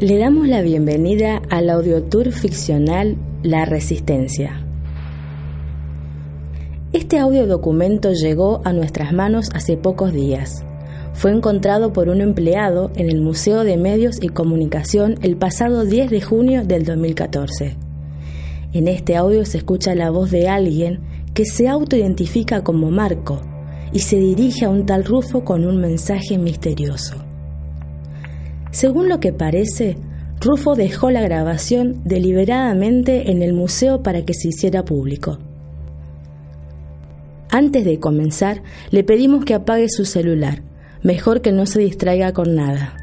Le damos la bienvenida al audiotour ficcional La Resistencia. Este audio documento llegó a nuestras manos hace pocos días. Fue encontrado por un empleado en el Museo de Medios y Comunicación el pasado 10 de junio del 2014. En este audio se escucha la voz de alguien que se autoidentifica como Marco y se dirige a un tal Rufo con un mensaje misterioso. Según lo que parece, Rufo dejó la grabación deliberadamente en el museo para que se hiciera público. Antes de comenzar, le pedimos que apague su celular, mejor que no se distraiga con nada.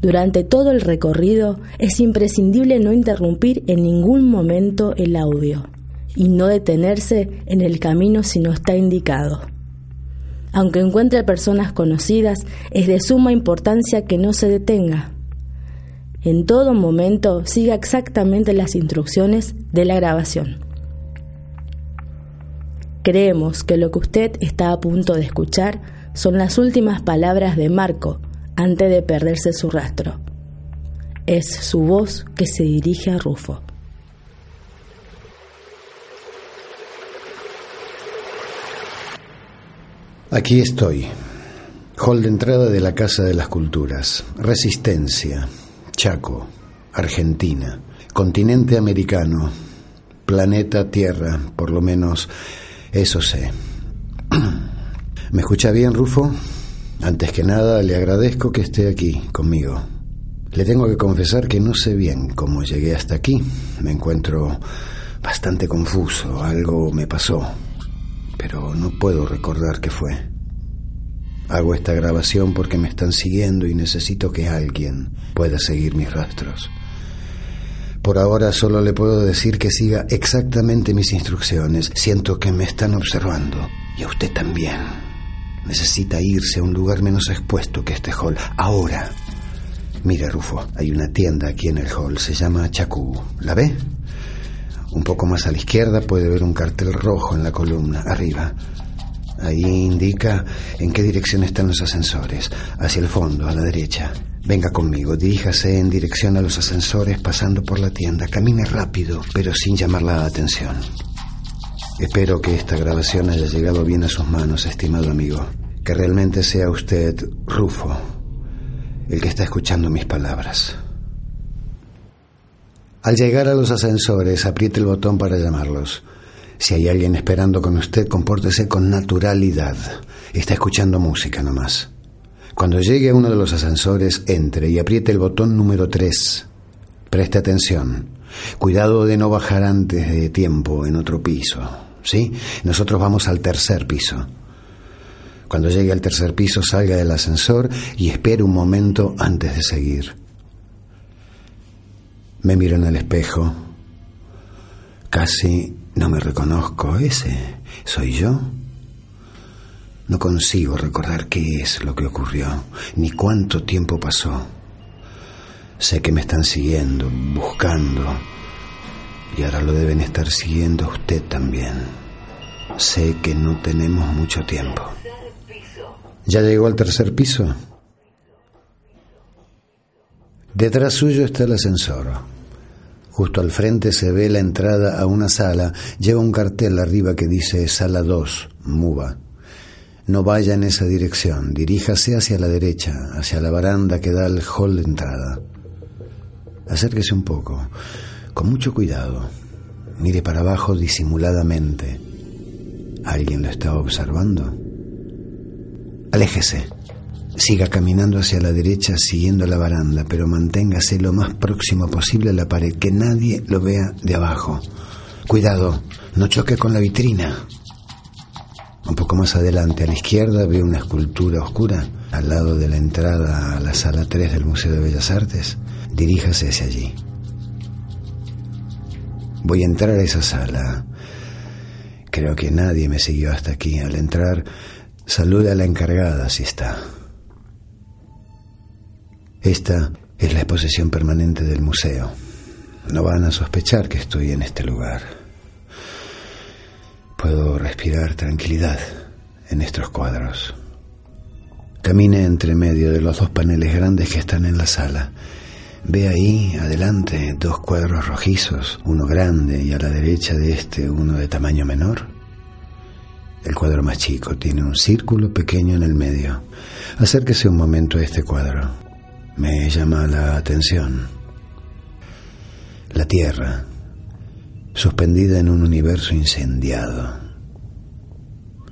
Durante todo el recorrido es imprescindible no interrumpir en ningún momento el audio y no detenerse en el camino si no está indicado. Aunque encuentre personas conocidas, es de suma importancia que no se detenga. En todo momento siga exactamente las instrucciones de la grabación. Creemos que lo que usted está a punto de escuchar son las últimas palabras de Marco antes de perderse su rastro. Es su voz que se dirige a Rufo. Aquí estoy. Hall de entrada de la Casa de las Culturas. Resistencia. Chaco. Argentina. Continente americano. Planeta Tierra. Por lo menos eso sé. ¿Me escucha bien, Rufo? Antes que nada, le agradezco que esté aquí conmigo. Le tengo que confesar que no sé bien cómo llegué hasta aquí. Me encuentro bastante confuso. Algo me pasó pero no puedo recordar qué fue. Hago esta grabación porque me están siguiendo y necesito que alguien pueda seguir mis rastros. Por ahora solo le puedo decir que siga exactamente mis instrucciones. Siento que me están observando. Y a usted también. Necesita irse a un lugar menos expuesto que este hall. Ahora. Mire, Rufo, hay una tienda aquí en el hall. Se llama Chacú. ¿La ve? Un poco más a la izquierda puede ver un cartel rojo en la columna, arriba. Ahí indica en qué dirección están los ascensores, hacia el fondo, a la derecha. Venga conmigo, diríjase en dirección a los ascensores pasando por la tienda. Camine rápido, pero sin llamar la atención. Espero que esta grabación haya llegado bien a sus manos, estimado amigo. Que realmente sea usted, Rufo, el que está escuchando mis palabras. Al llegar a los ascensores, apriete el botón para llamarlos. Si hay alguien esperando con usted, compórtese con naturalidad. Está escuchando música nomás. Cuando llegue a uno de los ascensores, entre y apriete el botón número 3. Preste atención. Cuidado de no bajar antes de tiempo en otro piso. ¿Sí? Nosotros vamos al tercer piso. Cuando llegue al tercer piso, salga del ascensor y espere un momento antes de seguir. Me miro en el espejo. Casi no me reconozco. ¿Ese soy yo? No consigo recordar qué es lo que ocurrió, ni cuánto tiempo pasó. Sé que me están siguiendo, buscando, y ahora lo deben estar siguiendo a usted también. Sé que no tenemos mucho tiempo. ¿Ya llegó al tercer piso? Detrás suyo está el ascensor. Justo al frente se ve la entrada a una sala. Lleva un cartel arriba que dice Sala 2, Muba. No vaya en esa dirección. Diríjase hacia la derecha, hacia la baranda que da al hall de entrada. Acérquese un poco, con mucho cuidado. Mire para abajo disimuladamente. ¿Alguien lo está observando? Aléjese. Siga caminando hacia la derecha siguiendo la baranda, pero manténgase lo más próximo posible a la pared, que nadie lo vea de abajo. Cuidado, no choque con la vitrina. Un poco más adelante, a la izquierda, ve una escultura oscura al lado de la entrada a la sala 3 del Museo de Bellas Artes. Diríjase hacia allí. Voy a entrar a esa sala. Creo que nadie me siguió hasta aquí. Al entrar, saluda a la encargada si está. Esta es la exposición permanente del museo. No van a sospechar que estoy en este lugar. Puedo respirar tranquilidad en estos cuadros. Camine entre medio de los dos paneles grandes que están en la sala. Ve ahí, adelante, dos cuadros rojizos, uno grande y a la derecha de este uno de tamaño menor. El cuadro más chico tiene un círculo pequeño en el medio. Acérquese un momento a este cuadro. Me llama la atención. La Tierra, suspendida en un universo incendiado.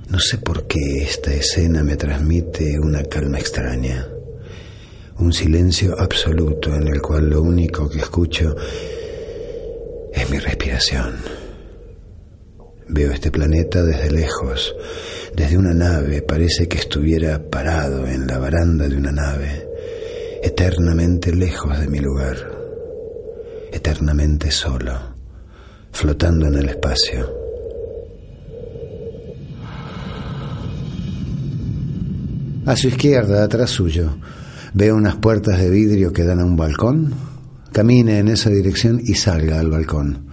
No sé por qué esta escena me transmite una calma extraña un silencio absoluto en el cual lo único que escucho es mi respiración. Veo este planeta desde lejos, desde una nave, parece que estuviera parado en la baranda de una nave, eternamente lejos de mi lugar, eternamente solo, flotando en el espacio. A su izquierda, atrás suyo, Veo unas puertas de vidrio que dan a un balcón. Camine en esa dirección y salga al balcón.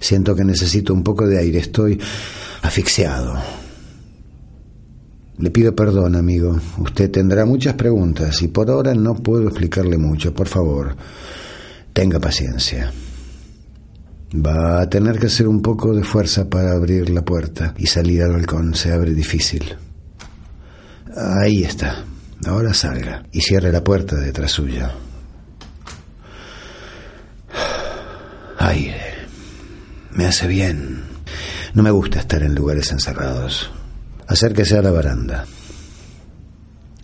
Siento que necesito un poco de aire. Estoy asfixiado. Le pido perdón, amigo. Usted tendrá muchas preguntas y por ahora no puedo explicarle mucho. Por favor, tenga paciencia. Va a tener que hacer un poco de fuerza para abrir la puerta y salir al balcón. Se abre difícil. Ahí está. Ahora salga y cierre la puerta detrás suya. Aire. Me hace bien. No me gusta estar en lugares encerrados. Acérquese a la baranda.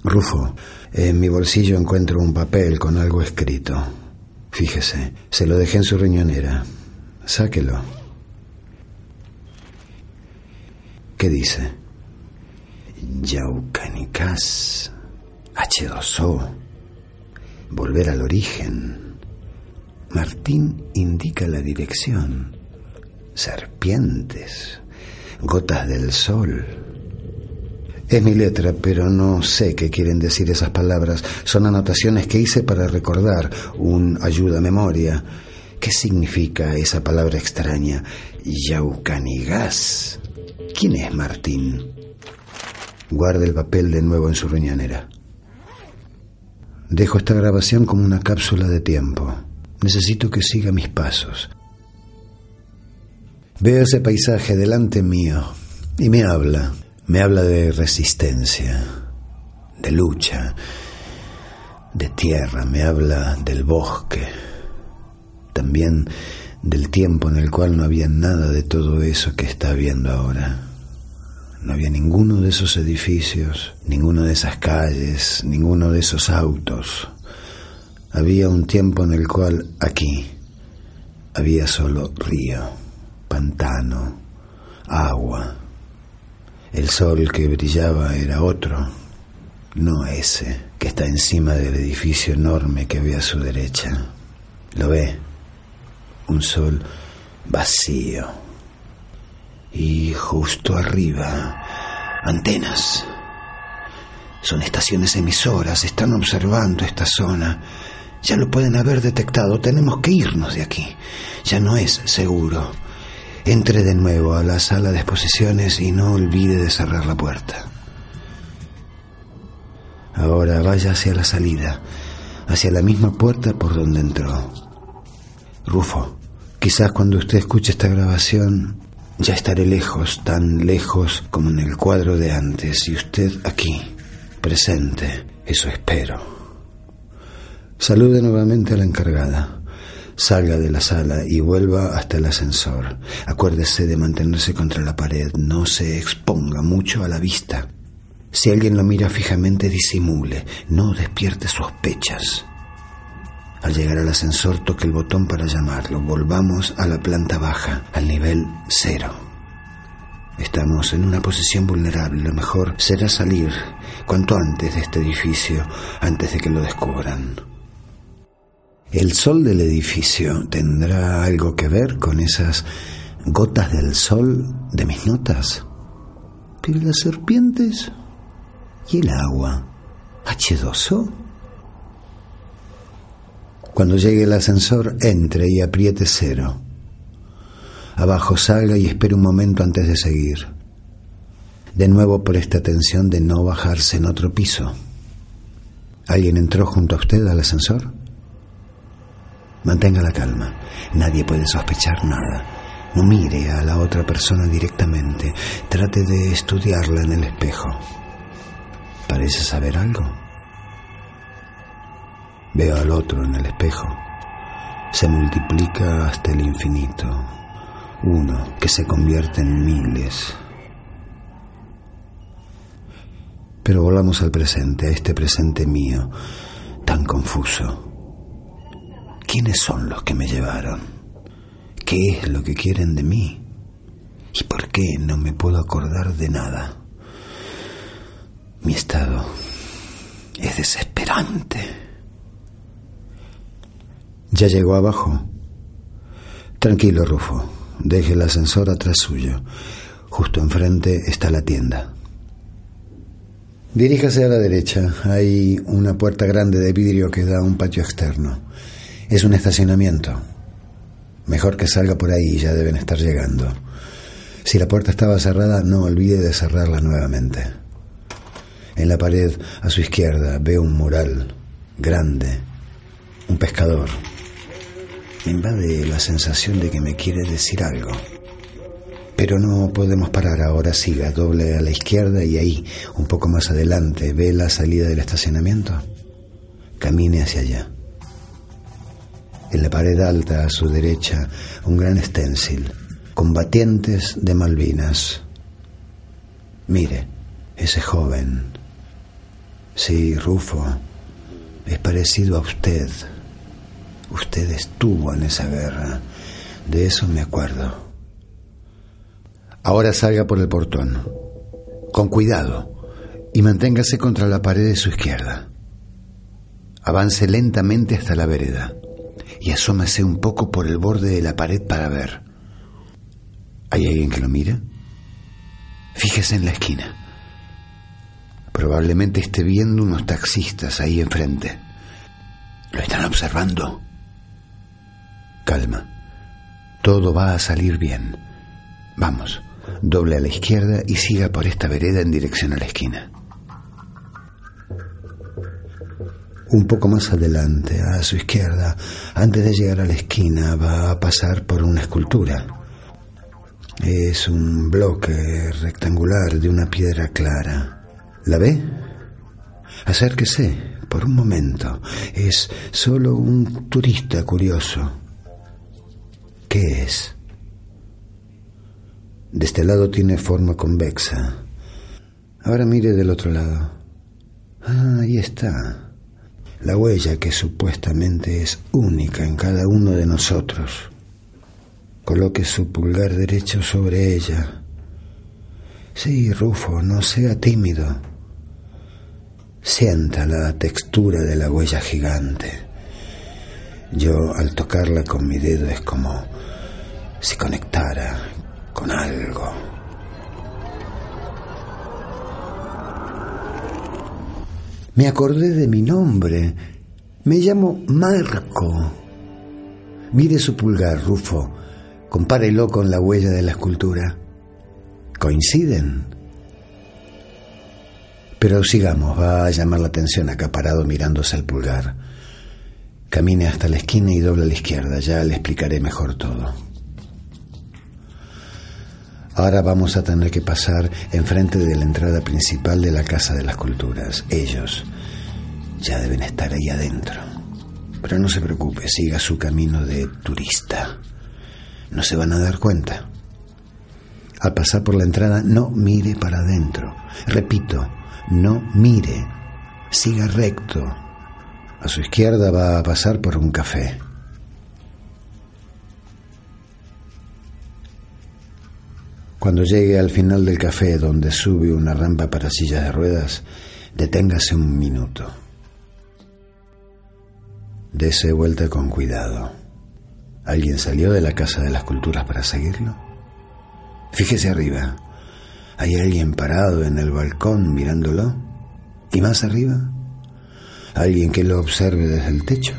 Rufo, en mi bolsillo encuentro un papel con algo escrito. Fíjese, se lo dejé en su riñonera. Sáquelo. ¿Qué dice? Yaucanicás H2O, volver al origen. Martín indica la dirección. Serpientes, gotas del sol. Es mi letra, pero no sé qué quieren decir esas palabras. Son anotaciones que hice para recordar un ayuda a memoria. ¿Qué significa esa palabra extraña? Yaucanigas. ¿Quién es Martín? Guarda el papel de nuevo en su riñonera. Dejo esta grabación como una cápsula de tiempo. Necesito que siga mis pasos. Veo ese paisaje delante mío y me habla. Me habla de resistencia, de lucha, de tierra, me habla del bosque, también del tiempo en el cual no había nada de todo eso que está viendo ahora. No había ninguno de esos edificios, ninguno de esas calles, ninguno de esos autos. Había un tiempo en el cual aquí había solo río, pantano, agua. El sol que brillaba era otro, no ese que está encima del edificio enorme que ve a su derecha. Lo ve, un sol vacío y justo arriba, antenas. Son estaciones emisoras, están observando esta zona. Ya lo pueden haber detectado, tenemos que irnos de aquí. Ya no es seguro. Entre de nuevo a la sala de exposiciones y no olvide de cerrar la puerta. Ahora vaya hacia la salida, hacia la misma puerta por donde entró. Rufo, quizás cuando usted escuche esta grabación ya estaré lejos, tan lejos como en el cuadro de antes, y usted aquí, presente, eso espero. Salude nuevamente a la encargada. Salga de la sala y vuelva hasta el ascensor. Acuérdese de mantenerse contra la pared. No se exponga mucho a la vista. Si alguien lo mira fijamente, disimule. No despierte sospechas. Al llegar al ascensor, toque el botón para llamarlo. Volvamos a la planta baja, al nivel cero. Estamos en una posición vulnerable. Lo mejor será salir cuanto antes de este edificio, antes de que lo descubran. ¿El sol del edificio tendrá algo que ver con esas gotas del sol de mis notas? Pero las serpientes y el agua, H2O. Cuando llegue el ascensor, entre y apriete cero. Abajo salga y espere un momento antes de seguir. De nuevo preste atención de no bajarse en otro piso. ¿Alguien entró junto a usted al ascensor? Mantenga la calma. Nadie puede sospechar nada. No mire a la otra persona directamente. Trate de estudiarla en el espejo. ¿Parece saber algo? Veo al otro en el espejo. Se multiplica hasta el infinito. Uno que se convierte en miles. Pero volvamos al presente, a este presente mío, tan confuso. ¿Quiénes son los que me llevaron? ¿Qué es lo que quieren de mí? ¿Y por qué no me puedo acordar de nada? Mi estado es desesperante. ¿Ya llegó abajo? Tranquilo, Rufo. Deje el ascensor atrás suyo. Justo enfrente está la tienda. Diríjase a la derecha. Hay una puerta grande de vidrio que da a un patio externo. Es un estacionamiento. Mejor que salga por ahí, ya deben estar llegando. Si la puerta estaba cerrada, no olvide de cerrarla nuevamente. En la pared a su izquierda veo un mural grande, un pescador. Me invade la sensación de que me quiere decir algo. Pero no podemos parar ahora, siga, doble a la izquierda y ahí, un poco más adelante, ve la salida del estacionamiento. Camine hacia allá. En la pared alta a su derecha, un gran stencil, combatientes de Malvinas. Mire, ese joven. Sí, Rufo, es parecido a usted. Usted estuvo en esa guerra. De eso me acuerdo. Ahora salga por el portón. Con cuidado. Y manténgase contra la pared de su izquierda. Avance lentamente hasta la vereda. Y asómase un poco por el borde de la pared para ver. ¿Hay alguien que lo mira? Fíjese en la esquina. Probablemente esté viendo unos taxistas ahí enfrente. ¿Lo están observando? Calma. Todo va a salir bien. Vamos doble a la izquierda y siga por esta vereda en dirección a la esquina. Un poco más adelante, a su izquierda, antes de llegar a la esquina, va a pasar por una escultura. Es un bloque rectangular de una piedra clara. ¿La ve? Acérquese por un momento. Es solo un turista curioso. ¿Qué es? De este lado tiene forma convexa. Ahora mire del otro lado. Ah, ahí está. La huella que supuestamente es única en cada uno de nosotros. Coloque su pulgar derecho sobre ella. Sí, Rufo, no sea tímido. Sienta la textura de la huella gigante. Yo al tocarla con mi dedo es como si conectara con algo. Me acordé de mi nombre. Me llamo Marco. Mire su pulgar, Rufo. Compárelo con la huella de la escultura. ¿Coinciden? Pero sigamos, va a llamar la atención acá parado mirándose el pulgar. Camine hasta la esquina y doble a la izquierda, ya le explicaré mejor todo. Ahora vamos a tener que pasar enfrente de la entrada principal de la Casa de las Culturas. Ellos ya deben estar ahí adentro. Pero no se preocupe, siga su camino de turista. No se van a dar cuenta. Al pasar por la entrada, no mire para adentro. Repito, no mire. Siga recto. A su izquierda va a pasar por un café. Cuando llegue al final del café donde sube una rampa para sillas de ruedas, deténgase un minuto. Dese vuelta con cuidado. ¿Alguien salió de la Casa de las Culturas para seguirlo? Fíjese arriba. ¿Hay alguien parado en el balcón mirándolo? ¿Y más arriba? ¿Alguien que lo observe desde el techo?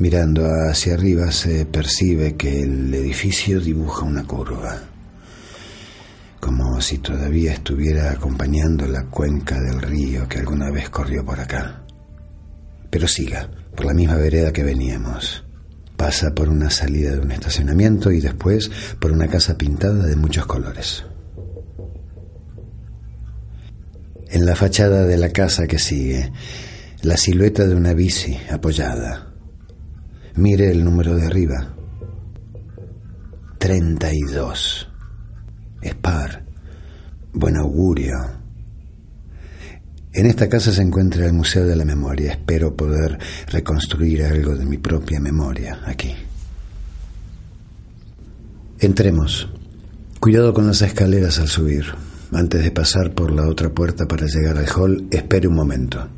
Mirando hacia arriba se percibe que el edificio dibuja una curva, como si todavía estuviera acompañando la cuenca del río que alguna vez corrió por acá. Pero siga, por la misma vereda que veníamos. Pasa por una salida de un estacionamiento y después por una casa pintada de muchos colores. En la fachada de la casa que sigue, la silueta de una bici apoyada. Mire el número de arriba. 32. Es par. Buen augurio. En esta casa se encuentra el Museo de la Memoria. Espero poder reconstruir algo de mi propia memoria aquí. Entremos. Cuidado con las escaleras al subir. Antes de pasar por la otra puerta para llegar al hall, espere un momento.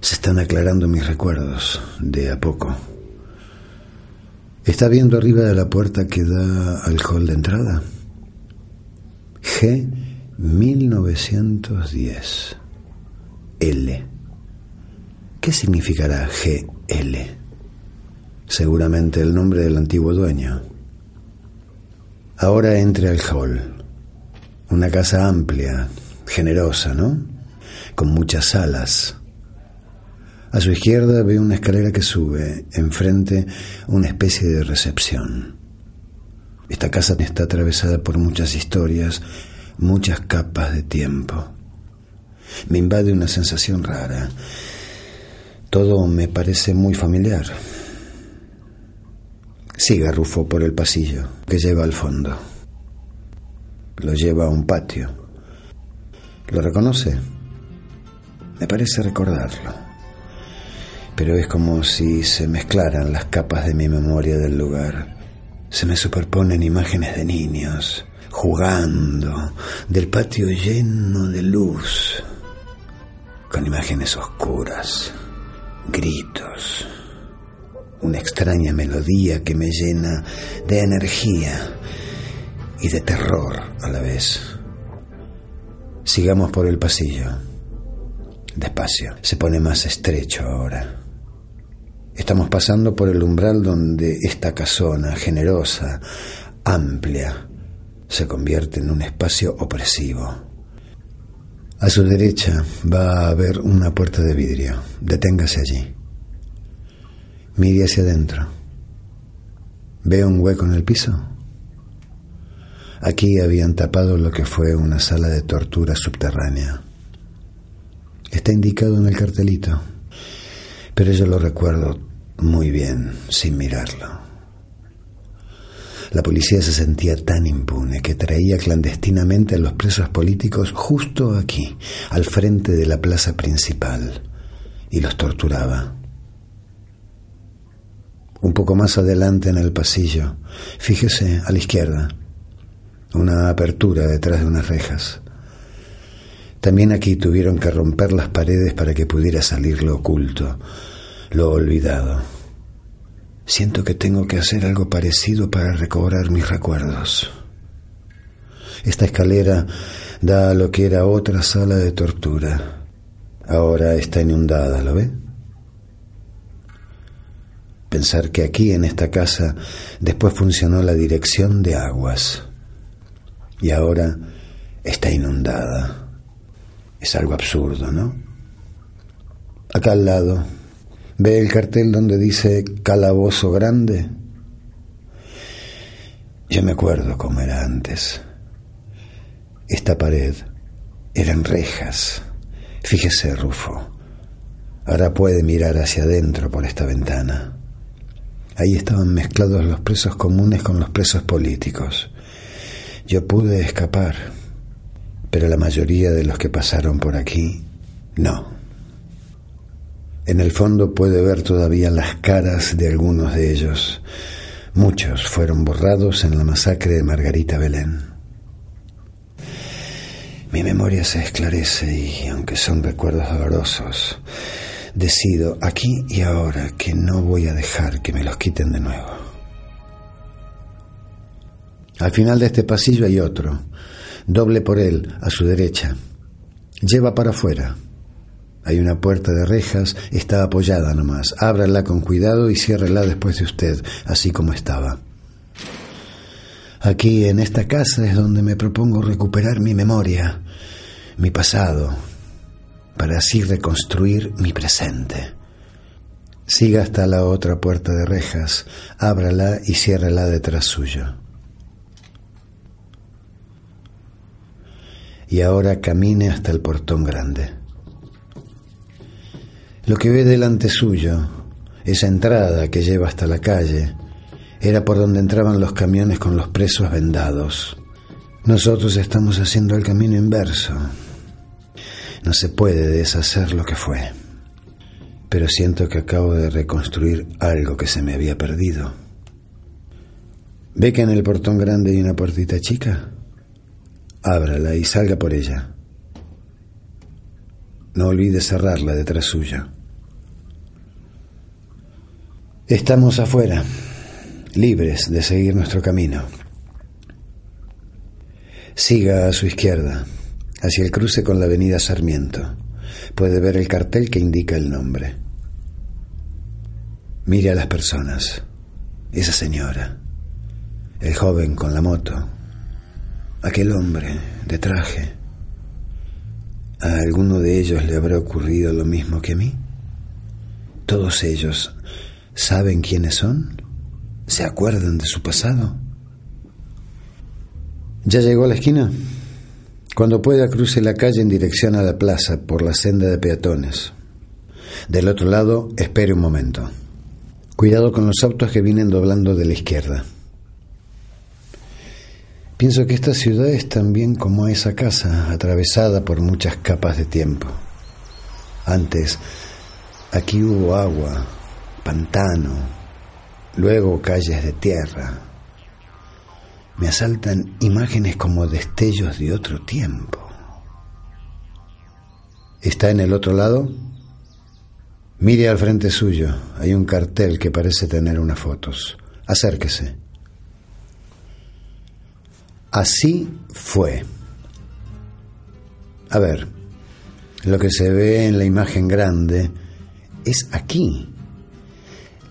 Se están aclarando mis recuerdos, de a poco. ¿Está viendo arriba de la puerta que da al hall de entrada? G 1910. L. ¿Qué significará GL? Seguramente el nombre del antiguo dueño. Ahora entre al hall. Una casa amplia, generosa, ¿no? Con muchas salas. A su izquierda ve una escalera que sube, enfrente una especie de recepción. Esta casa está atravesada por muchas historias muchas capas de tiempo. Me invade una sensación rara. Todo me parece muy familiar. Siga Rufo por el pasillo que lleva al fondo. Lo lleva a un patio. ¿Lo reconoce? Me parece recordarlo. Pero es como si se mezclaran las capas de mi memoria del lugar. Se me superponen imágenes de niños, jugando, del patio lleno de luz, con imágenes oscuras, gritos, una extraña melodía que me llena de energía y de terror a la vez. Sigamos por el pasillo. Despacio. Se pone más estrecho ahora. Estamos pasando por el umbral donde esta casona, generosa, amplia, se convierte en un espacio opresivo. A su derecha va a haber una puerta de vidrio. Deténgase allí. Mire hacia adentro. ¿Ve un hueco en el piso? Aquí habían tapado lo que fue una sala de tortura subterránea. Está indicado en el cartelito, pero yo lo recuerdo muy bien sin mirarlo. La policía se sentía tan impune que traía clandestinamente a los presos políticos justo aquí, al frente de la plaza principal, y los torturaba. Un poco más adelante en el pasillo, fíjese a la izquierda, una apertura detrás de unas rejas. También aquí tuvieron que romper las paredes para que pudiera salir lo oculto, lo olvidado. Siento que tengo que hacer algo parecido para recobrar mis recuerdos. Esta escalera da a lo que era otra sala de tortura. Ahora está inundada, ¿lo ve? Pensar que aquí en esta casa después funcionó la dirección de aguas y ahora está inundada. Es algo absurdo, ¿no? Acá al lado ¿Ve el cartel donde dice Calabozo Grande? Yo me acuerdo cómo era antes. Esta pared eran rejas. Fíjese, Rufo, Ahora puede mirar hacia adentro por esta ventana. Ahí estaban mezclados los presos comunes con los presos políticos. Yo pude escapar, pero la mayoría de los que pasaron por aquí, no. En el fondo puede ver todavía las caras de algunos de ellos. Muchos fueron borrados en la masacre de Margarita Belén. Mi memoria se esclarece y, aunque son recuerdos dolorosos, decido aquí y ahora que no voy a dejar que me los quiten de nuevo. Al final de este pasillo hay otro, doble por él, a su derecha. Lleva para afuera. Hay una puerta de rejas, está apoyada nomás. Ábrala con cuidado y ciérrela después de usted, así como estaba. Aquí, en esta casa, es donde me propongo recuperar mi memoria, mi pasado, para así reconstruir mi presente. Siga hasta la otra puerta de rejas, ábrala y ciérrala detrás suyo. Y ahora camine hasta el portón grande. Lo que ve delante suyo, esa entrada que lleva hasta la calle, era por donde entraban los camiones con los presos vendados. Nosotros estamos haciendo el camino inverso. No se puede deshacer lo que fue. Pero siento que acabo de reconstruir algo que se me había perdido. ¿Ve que en el portón grande hay una puertita chica? Ábrala y salga por ella. No olvide cerrarla detrás suya. Estamos afuera libres de seguir nuestro camino. Siga a su izquierda, hacia el cruce con la avenida Sarmiento. Puede ver el cartel que indica el nombre. Mire a las personas, esa señora, el joven con la moto, aquel hombre de traje. ¿A alguno de ellos le habrá ocurrido lo mismo que a mí? ¿Todos ellos saben quiénes son? ¿Se acuerdan de su pasado? ¿Ya llegó a la esquina? Cuando pueda cruce la calle en dirección a la plaza por la senda de peatones. Del otro lado, espere un momento. Cuidado con los autos que vienen doblando de la izquierda. Pienso que esta ciudad es también como esa casa, atravesada por muchas capas de tiempo. Antes, aquí hubo agua, pantano, luego calles de tierra. Me asaltan imágenes como destellos de otro tiempo. ¿Está en el otro lado? Mire al frente suyo. Hay un cartel que parece tener unas fotos. Acérquese. Así fue. A ver, lo que se ve en la imagen grande es aquí,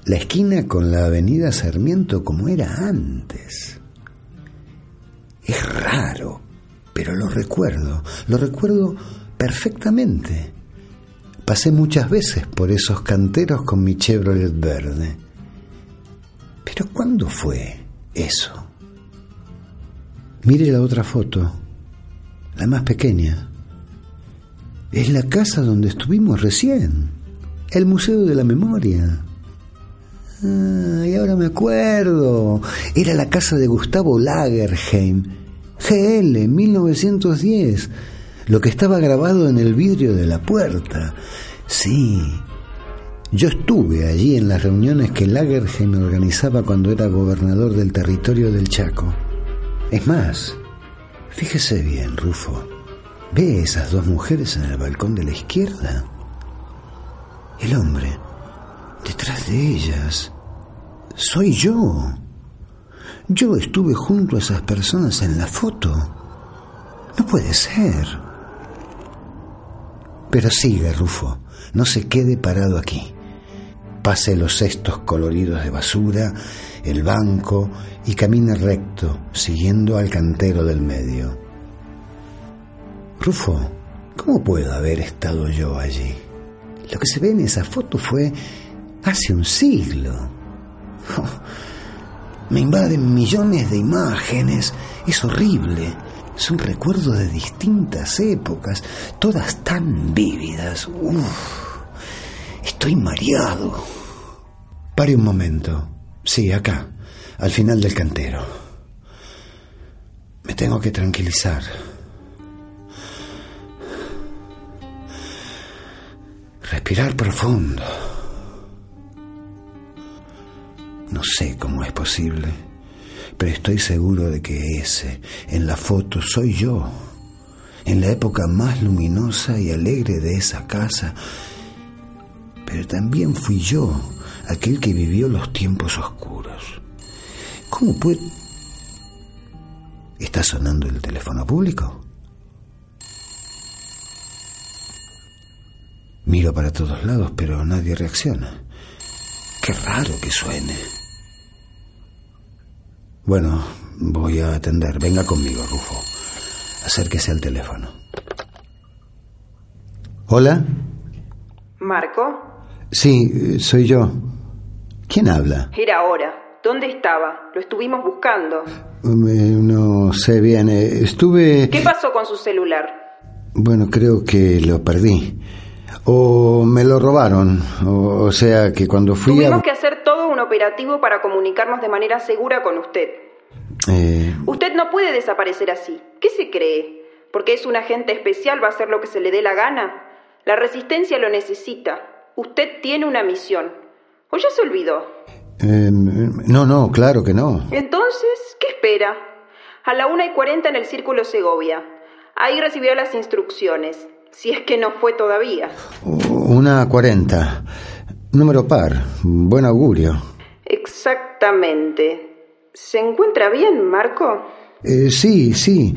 la esquina con la avenida Sarmiento como era antes. Es raro, pero lo recuerdo, lo recuerdo perfectamente. Pasé muchas veces por esos canteros con mi Chevrolet verde. Pero ¿cuándo fue eso? Mire la otra foto, la más pequeña. Es la casa donde estuvimos recién, el Museo de la Memoria. Ah, y ahora me acuerdo. Era la casa de Gustavo Lagerheim. GL, 1910. Lo que estaba grabado en el vidrio de la puerta. Sí. Yo estuve allí en las reuniones que Lagerheim organizaba cuando era gobernador del territorio del Chaco. Es más, fíjese bien, Rufo. ¿Ve esas dos mujeres en el balcón de la izquierda? El hombre Detrás de ellas soy yo. Yo estuve junto a esas personas en la foto. No puede ser. Pero siga, Rufo. No se quede parado aquí. Pase los cestos coloridos de basura, el banco y camine recto, siguiendo al cantero del medio. Rufo, ¿cómo puedo haber estado yo allí? Lo que se ve en esa foto fue hace un siglo. me invaden millones de imágenes. Es horrible. Son recuerdos de distintas épocas, todas tan vívidas. Estoy mareado. Pare un momento. Sí, acá, al final del cantero. Me tengo que tranquilizar. Respirar profundo. No sé cómo es posible, pero estoy seguro de que ese, en la foto, soy yo. En la época más luminosa y alegre de esa casa. Pero también fui yo, aquel que vivió los tiempos oscuros. ¿Cómo puede... ¿Está sonando el teléfono público? Miro para todos lados, pero nadie reacciona. Qué raro que suene. Bueno, voy a atender. Venga conmigo, Rufo. Acérquese al teléfono. ¿Hola? ¿Marco? Sí, soy yo. ¿Quién habla? Era ahora. ¿Dónde estaba? Lo estuvimos buscando. no sé bien. Eh, estuve... ¿Qué pasó con su celular? Bueno, creo que lo perdí. O me lo robaron. O, sea que cuando fui Tuvimos que hacer todo un operativo para comunicarnos de manera segura con usted. Eh... Usted no puede desaparecer así. ¿Qué se cree? ¿Porque es un agente especial va a hacer lo que se le dé la gana? La resistencia lo necesita. Usted tiene una misión. ¿O ya se olvidó? Eh, no, no, claro que no. Entonces, ¿qué espera? A la una y cuarenta en el Círculo Segovia. Ahí recibió las instrucciones si es que no fue todavía. Una cuarenta. Número par. Buen augurio. Exactamente. ¿Se encuentra bien, Marco? Eh, sí, sí.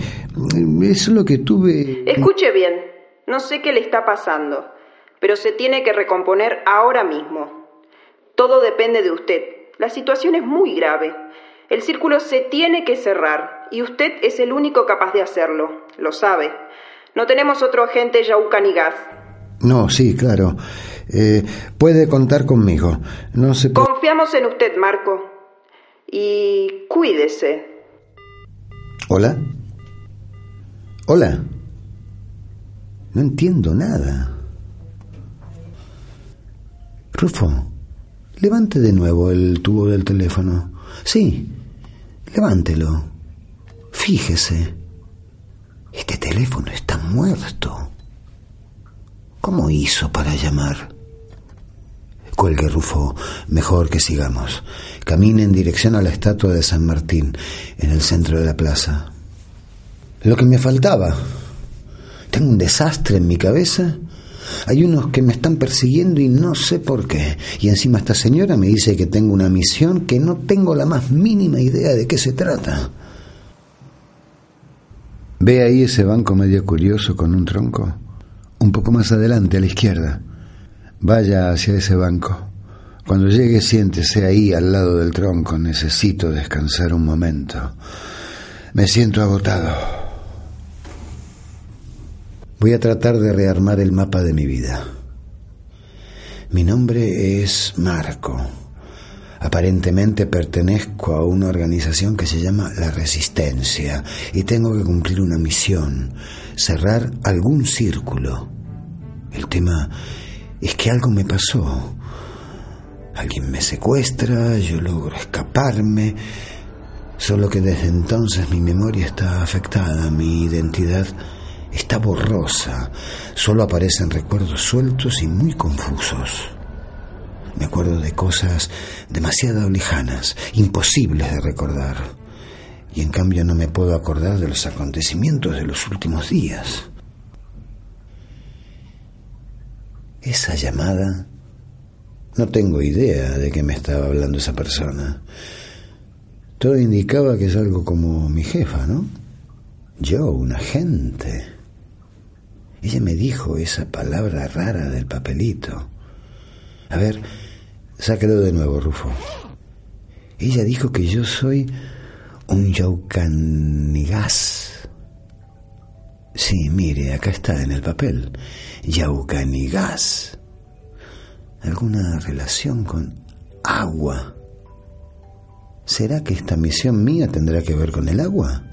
Es lo que tuve. Escuche bien. No sé qué le está pasando, pero se tiene que recomponer ahora mismo. Todo depende de usted. La situación es muy grave. El círculo se tiene que cerrar y usted es el único capaz de hacerlo. Lo sabe. No tenemos otro agente Gas. No, sí, claro. Eh, puede contar conmigo. No se Confiamos en usted, Marco. Y cuídese. ¿Hola? ¿Hola? No entiendo nada. Rufo, levante de nuevo el tubo del teléfono. Sí, levántelo. Fíjese. Este teléfono está muerto. ¿Cómo hizo para llamar? Cuelgue, Rufo. Mejor que sigamos. Camine en dirección a la estatua de San Martín, en el centro de la plaza. Lo que me faltaba. Tengo un desastre en mi cabeza. Hay unos que me están persiguiendo y no sé por qué. Y encima esta señora me dice que tengo una misión que no tengo la más mínima idea de qué se trata. ¿Ve ahí ese banco medio curioso con un tronco? Un poco más adelante, a la izquierda. Vaya hacia ese banco. Cuando llegue, siéntese ahí al lado del tronco. Necesito descansar un momento. Me siento agotado. Voy a tratar de rearmar el mapa de mi vida. Mi nombre es Marco. Aparentemente pertenezco a una organización que se llama La Resistencia y tengo que cumplir una misión, cerrar algún círculo. El tema es que algo me pasó. Alguien me secuestra, yo logro escaparme, solo que desde entonces mi memoria está afectada, mi identidad está borrosa, solo aparecen recuerdos sueltos y muy confusos. Me acuerdo de cosas demasiado lejanas, imposibles de recordar. Y en cambio no me puedo acordar de los acontecimientos de los últimos días. Esa llamada... No tengo idea de qué me estaba hablando esa persona. Todo indicaba que es algo como mi jefa, ¿no? Yo, un agente. Ella me dijo esa palabra rara del papelito. A ver, sáquelo de nuevo, Rufo. Ella dijo que yo soy un yaucanigas. Sí, mire, acá está en el papel. Yaucanigas. ¿Alguna relación con agua? ¿Será que esta misión mía tendrá que ver con el agua?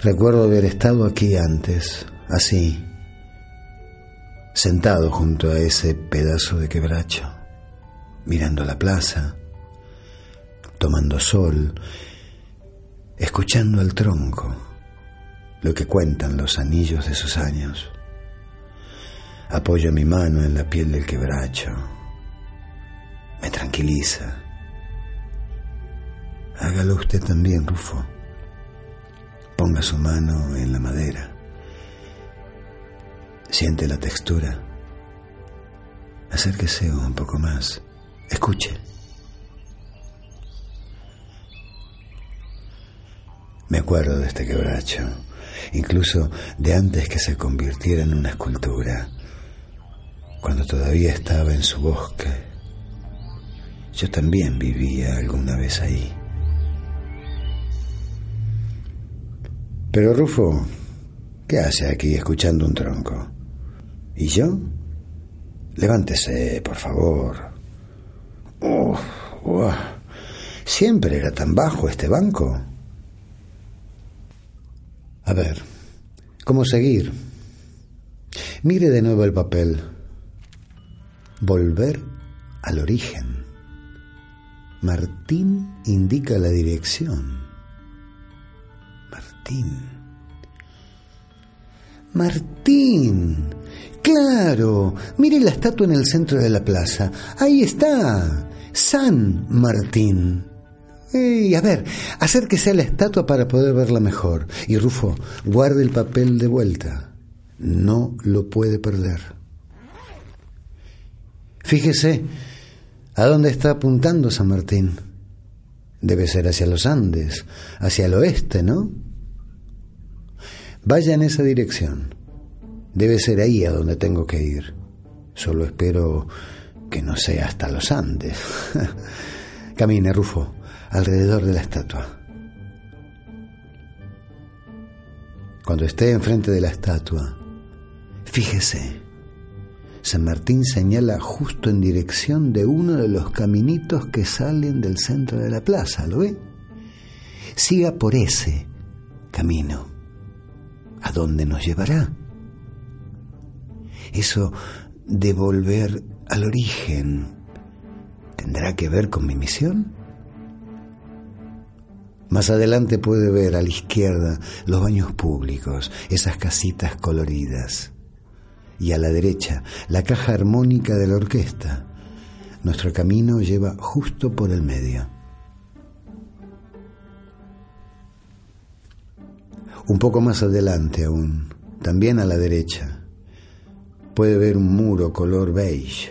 Recuerdo haber estado aquí antes, así, sentado junto a ese pedazo de quebracho, mirando la plaza, tomando sol, escuchando al tronco lo que cuentan los anillos de sus años. Apoyo mi mano en la piel del quebracho. Me tranquiliza. Hágalo usted también, Rufo. Ponga su mano en la madera. Siente la textura. Acérquese un poco más. Escuche. Me acuerdo de este quebracho, incluso de antes que se convirtiera en una escultura, cuando todavía estaba en su bosque. Yo también vivía alguna vez ahí. Pero Rufo, ¿qué hace aquí escuchando un tronco? ¿Y yo? Levántese, por favor. ¿Siempre era tan bajo este banco? A ver, ¿cómo seguir? Mire de nuevo el papel. Volver al origen. Martín indica la dirección. Martín. Martín. Claro, mire la estatua en el centro de la plaza. Ahí está. San Martín. Y a ver, acérquese a la estatua para poder verla mejor. Y Rufo, guarde el papel de vuelta. No lo puede perder. Fíjese, ¿a dónde está apuntando San Martín? Debe ser hacia los Andes, hacia el oeste, ¿no? Vaya en esa dirección. Debe ser ahí a donde tengo que ir. Solo espero que no sea hasta los Andes. Camine, Rufo, alrededor de la estatua. Cuando esté enfrente de la estatua, fíjese, San Martín señala justo en dirección de uno de los caminitos que salen del centro de la plaza, ¿lo ve? Siga por ese camino. ¿A dónde nos llevará? Eso de volver al origen tendrá que ver con mi misión. Más adelante puede ver a la izquierda los baños públicos, esas casitas coloridas. Y a la derecha, la caja armónica de la orquesta. Nuestro camino lleva justo por el medio. Un poco más adelante aún, también a la derecha, puede ver un muro color beige.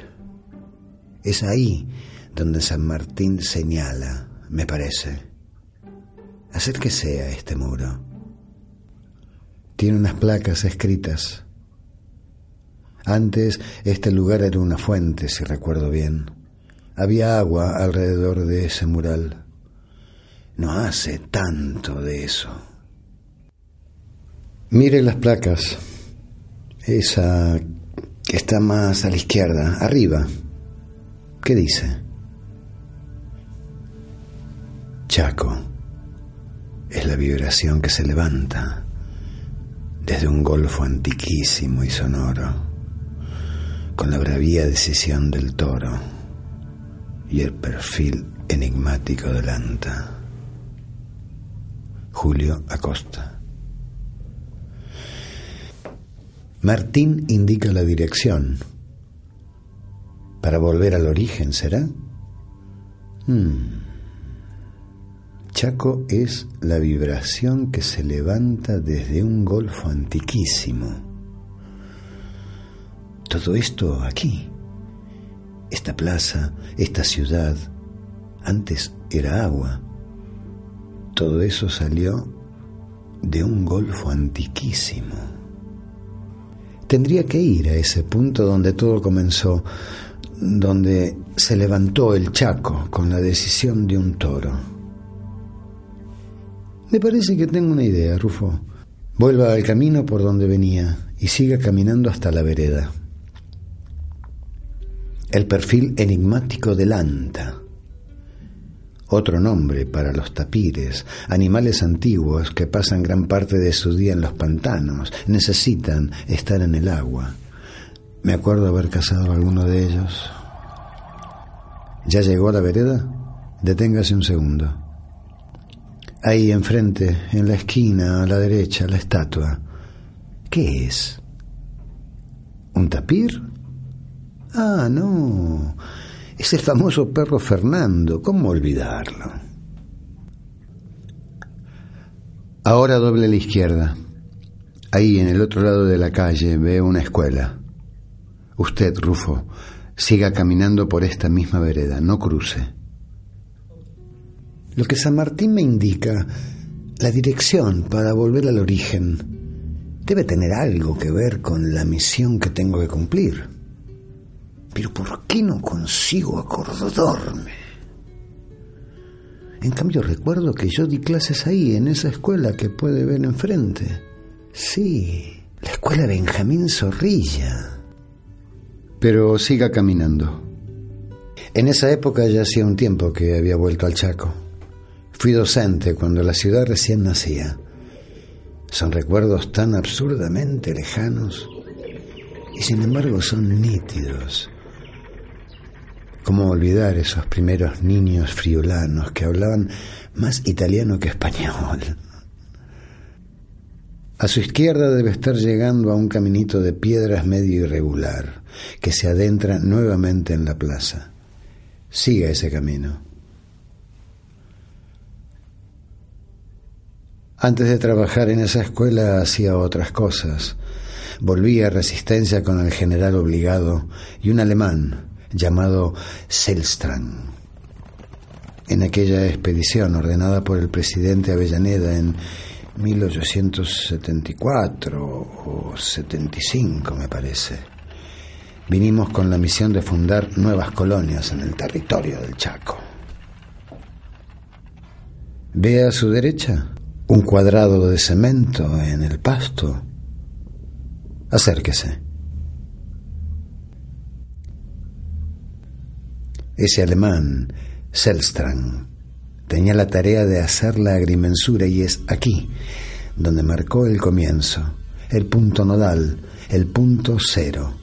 Es ahí donde San Martín señala, me parece. Acérquese a este muro. Tiene unas placas escritas. Antes este lugar era una fuente, si recuerdo bien. Había agua alrededor de ese mural. No hace tanto de eso. Mire las placas. Esa Está más a la izquierda, arriba. ¿Qué dice? Chaco es la vibración que se levanta desde un golfo antiquísimo y sonoro, con la bravía decisión del toro y el perfil enigmático del anta. Julio Acosta. Martín indica la dirección. Para volver al origen, ¿será? Hmm. Chaco es la vibración que se levanta desde un golfo antiquísimo. Todo esto aquí, esta plaza, esta ciudad, antes era agua. Todo eso salió de un golfo antiquísimo. Tendría que ir a ese punto donde todo comenzó, donde se levantó el Chaco con la decisión de un toro. Me parece que tengo una idea, Rufo. Vuelva al camino por donde venía y siga caminando hasta la vereda. El perfil enigmático del anta. Otro nombre para los tapires, animales antiguos que pasan gran parte de su día en los pantanos, necesitan estar en el agua. Me acuerdo haber cazado a alguno de ellos. ¿Ya llegó a la vereda? Deténgase un segundo. Ahí enfrente, en la esquina, a la derecha, la estatua. ¿Qué es? ¿Un tapir? Ah, no. Es el famoso perro Fernando. ¿Cómo olvidarlo? Ahora doble a la izquierda. Ahí, en el otro lado de la calle, veo una escuela. Usted, Rufo, siga caminando por esta misma vereda, no cruce. Lo que San Martín me indica, la dirección para volver al origen, debe tener algo que ver con la misión que tengo que cumplir. Pero ¿por qué no consigo acordarme? En cambio recuerdo que yo di clases ahí, en esa escuela que puede ver enfrente. Sí, la escuela Benjamín Zorrilla. Pero siga caminando. En esa época ya hacía un tiempo que había vuelto al Chaco. Fui docente cuando la ciudad recién nacía. Son recuerdos tan absurdamente lejanos y sin embargo son nítidos. ¿Cómo olvidar esos primeros niños friulanos que hablaban más italiano que español? A su izquierda debe estar llegando a un caminito de piedras medio irregular que se adentra nuevamente en la plaza. Siga ese camino. Antes de trabajar en esa escuela hacía otras cosas. Volví a resistencia con el general obligado y un alemán llamado Selstrand. En aquella expedición ordenada por el presidente Avellaneda en 1874 o 75 me parece. Vinimos con la misión de fundar nuevas colonias en el territorio del Chaco. Ve a su derecha un cuadrado de cemento en el pasto. Acérquese. Ese alemán, Selstrand, tenía la tarea de hacer la agrimensura y es aquí donde marcó el comienzo, el punto nodal, el punto cero.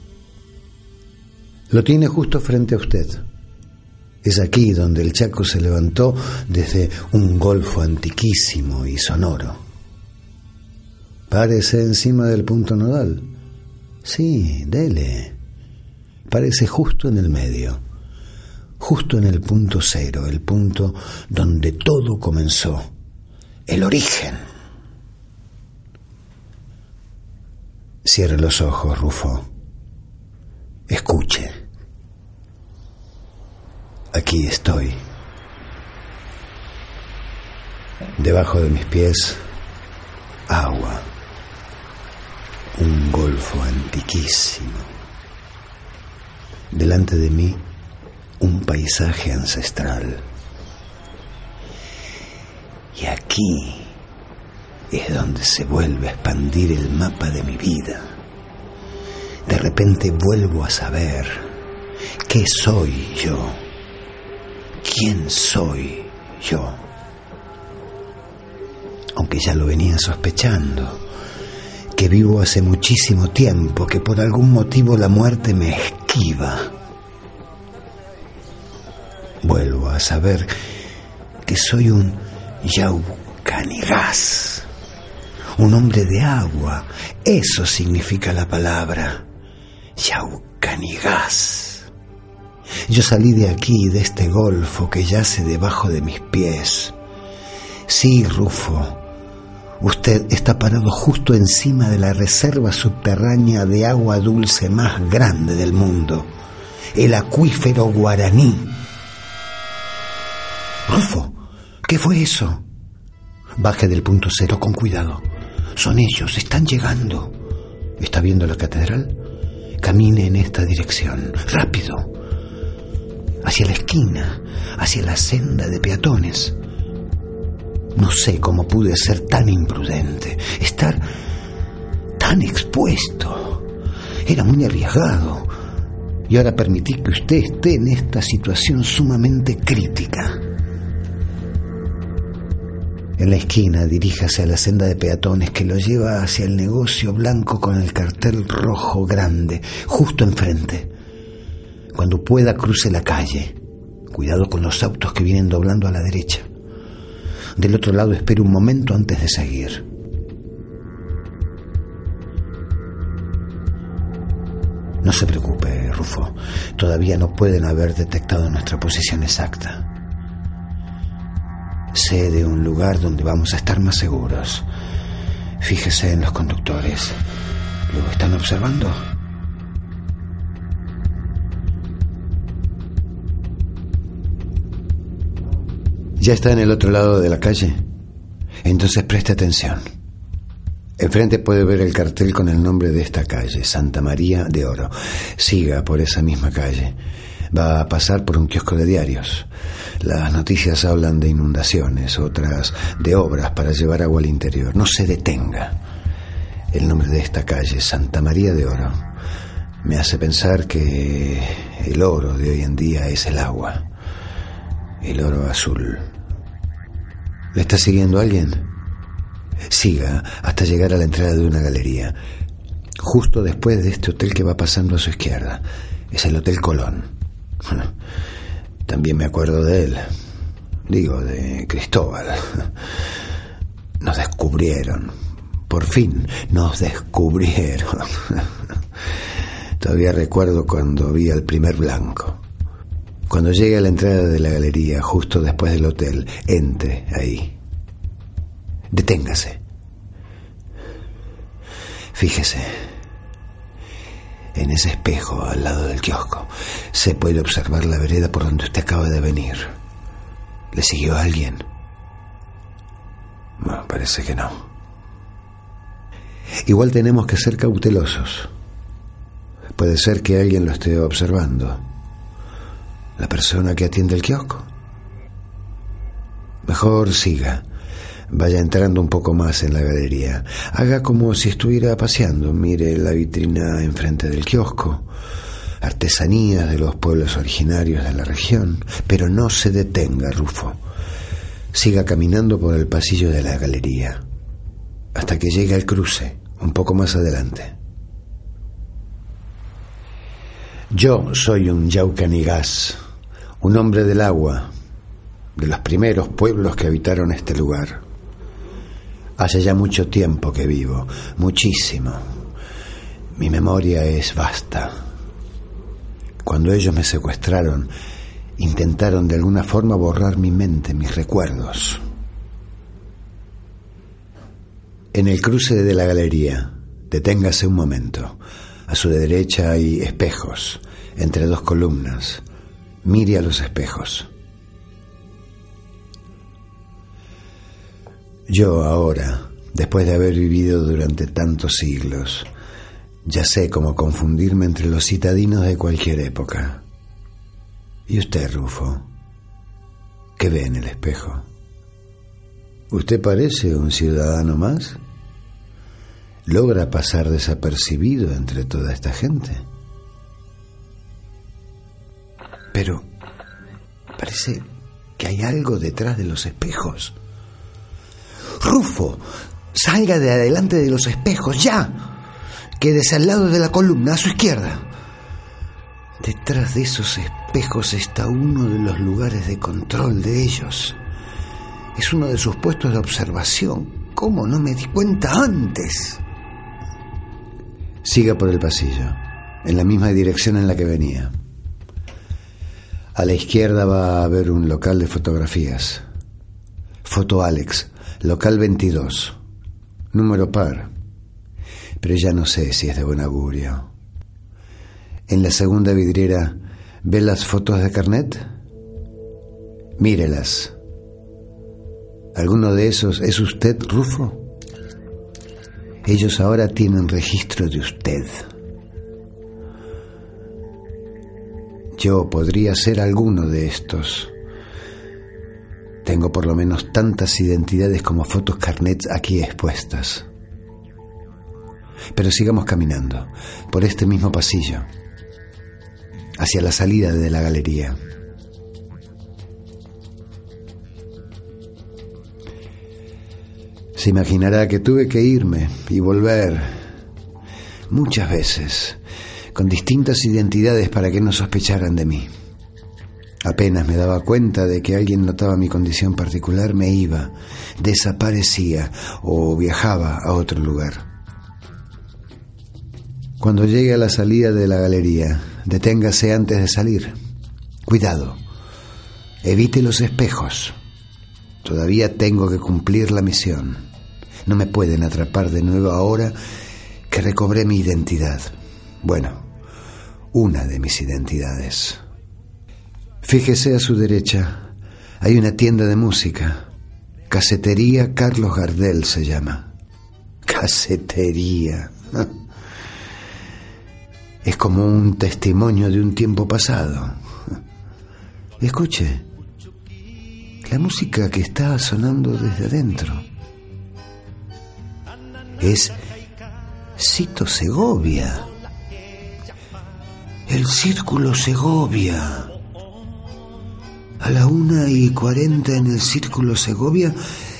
Lo tiene justo frente a usted. Es aquí donde el Chaco se levantó desde un golfo antiquísimo y sonoro. Párese encima del punto nodal. Sí, dele. Parece justo en el medio justo en el punto cero, el punto donde todo comenzó, el origen. Cierre los ojos, Rufo. Escuche. Aquí estoy. Debajo de mis pies, agua. Un golfo antiquísimo. Delante de mí, un paisaje ancestral. Y aquí es donde se vuelve a expandir el mapa de mi vida. De repente vuelvo a saber qué soy yo, quién soy yo. Aunque ya lo venía sospechando, que vivo hace muchísimo tiempo, que por algún motivo la muerte me esquiva vuelvo a saber que soy un Yaucanigas, un hombre de agua. Eso significa la palabra Yaucanigas. Yo salí de aquí, de este golfo que yace debajo de mis pies. Sí, Rufo, usted está parado justo encima de la reserva subterránea de agua dulce más grande del mundo, el acuífero guaraní Rufo, ¿qué fue eso? Baje del punto cero con cuidado. Son ellos, están llegando. ¿Está viendo la catedral? Camine en esta dirección, rápido. Hacia la esquina, hacia la senda de peatones. No sé cómo pude ser tan imprudente, estar tan expuesto. Era muy arriesgado. Y ahora permití que usted esté en esta situación sumamente crítica. En la esquina diríjase a la senda de peatones que lo lleva hacia el negocio blanco con el cartel rojo grande, justo enfrente. Cuando pueda cruce la calle. Cuidado con los autos que vienen doblando a la derecha. Del otro lado espere un momento antes de seguir. No se preocupe, Rufo. Todavía no pueden haber detectado nuestra posición exacta. Sé de un lugar donde vamos a estar más seguros. Fíjese en los conductores. ¿Lo están observando? ¿Ya está en el otro lado de la calle? Entonces preste atención. Enfrente puede ver el cartel con el nombre de esta calle, Santa María de Oro. Siga por esa misma calle. Va a pasar por un kiosco de diarios. Las noticias hablan de inundaciones, otras de obras para llevar agua al interior. No se detenga. El nombre de esta calle, Santa María de Oro, me hace pensar que el oro de hoy en día es el agua. El oro azul. ¿Le está siguiendo alguien? Siga hasta llegar a la entrada de una galería, justo después de este hotel que va pasando a su izquierda. Es el Hotel Colón. También me acuerdo de él. Digo, de Cristóbal. Nos descubrieron. Por fin nos descubrieron. Todavía recuerdo cuando vi al primer blanco. Cuando llegue a la entrada de la galería, justo después del hotel, entre ahí. Deténgase. Fíjese. En ese espejo al lado del kiosco se puede observar la vereda por donde usted acaba de venir. ¿Le siguió alguien? Parece que no. Igual tenemos que ser cautelosos. Puede ser que alguien lo esté observando. La persona que atiende el kiosco. Mejor siga Vaya entrando un poco más en la galería. Haga como si estuviera paseando. Mire la vitrina enfrente del kiosco. Artesanías de los pueblos originarios de la región. Pero no se detenga, Rufo. Siga caminando por el pasillo de la galería. Hasta que llegue al cruce, un poco más adelante. Yo soy un Yaucanigas, un hombre del agua, de los primeros pueblos que habitaron este lugar. Hace ya mucho tiempo que vivo, muchísimo. Mi memoria es vasta. Cuando ellos me secuestraron, intentaron de alguna forma borrar mi mente, mis recuerdos. En el cruce de la galería, deténgase un momento. A su derecha hay espejos, entre dos columnas. Mire a los espejos. Yo ahora, después de haber vivido durante tantos siglos, ya sé cómo confundirme entre los citadinos de cualquier época. ¿Y usted, Rufo? ¿Qué ve en el espejo? ¿Usted parece un ciudadano más? ¿Logra pasar desapercibido entre toda esta gente? Pero parece que hay algo detrás de los espejos. Rufo, salga de adelante de los espejos, ya. Quédese al lado de la columna, a su izquierda. Detrás de esos espejos está uno de los lugares de control de ellos. Es uno de sus puestos de observación. ¿Cómo no me di cuenta antes? Siga por el pasillo, en la misma dirección en la que venía. A la izquierda va a haber un local de fotografías. Foto Alex, Local 22. Número par. Pero ya no sé si es de buen augurio. En la segunda vidriera, ¿ve las fotos de carnet? Mírelas. ¿Alguno de esos es usted, Rufo? Ellos ahora tienen registro de usted. Yo podría ser alguno de estos. Tengo por lo menos tantas identidades como fotos carnets aquí expuestas. Pero sigamos caminando por este mismo pasillo, hacia la salida de la galería. Se imaginará que tuve que irme y volver muchas veces, con distintas identidades para que no sospecharan de mí. Apenas me daba cuenta de que alguien notaba mi condición particular, me iba, desaparecía o viajaba a otro lugar. Cuando llegue a la salida de la galería, deténgase antes de salir. Cuidado, evite los espejos. Todavía tengo que cumplir la misión. No me pueden atrapar de nuevo ahora que recobré mi identidad. Bueno, una de mis identidades. Fíjese a su derecha, hay una tienda de música. Casetería Carlos Gardel se llama. Casetería. Es como un testimonio de un tiempo pasado. Escuche, la música que está sonando desde adentro es Cito Segovia. El Círculo Segovia. A la una y cuarenta en el Círculo Segovia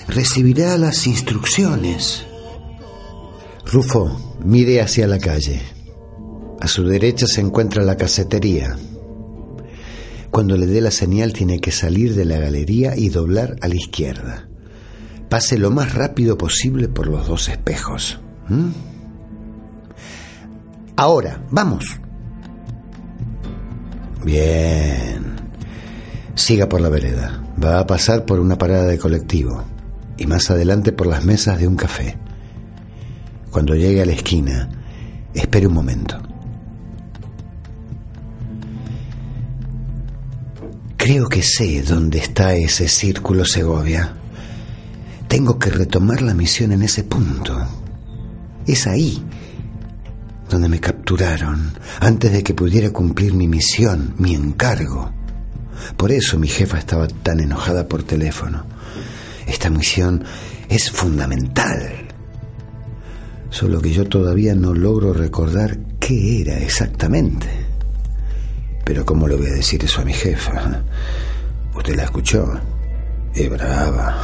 recibirá las instrucciones. Rufo, mire hacia la calle. A su derecha se encuentra la casetería. Cuando le dé la señal tiene que salir de la galería y doblar a la izquierda. Pase lo más rápido posible por los dos espejos. Ahora, vamos. Bien. Siga por la vereda. Va a pasar por una parada de colectivo y más adelante por las mesas de un café. Cuando llegue a la esquina, espere un momento. Creo que sé dónde está ese círculo Segovia. Tengo que retomar la misión en ese punto. Es ahí donde me capturaron antes de que pudiera cumplir mi misión, mi encargo. Por eso mi jefa estaba tan enojada por teléfono. Esta misión es fundamental. Solo que yo todavía no logro recordar qué era exactamente. Pero ¿cómo le voy a decir eso a mi jefa? ¿Usted la escuchó? Es brava.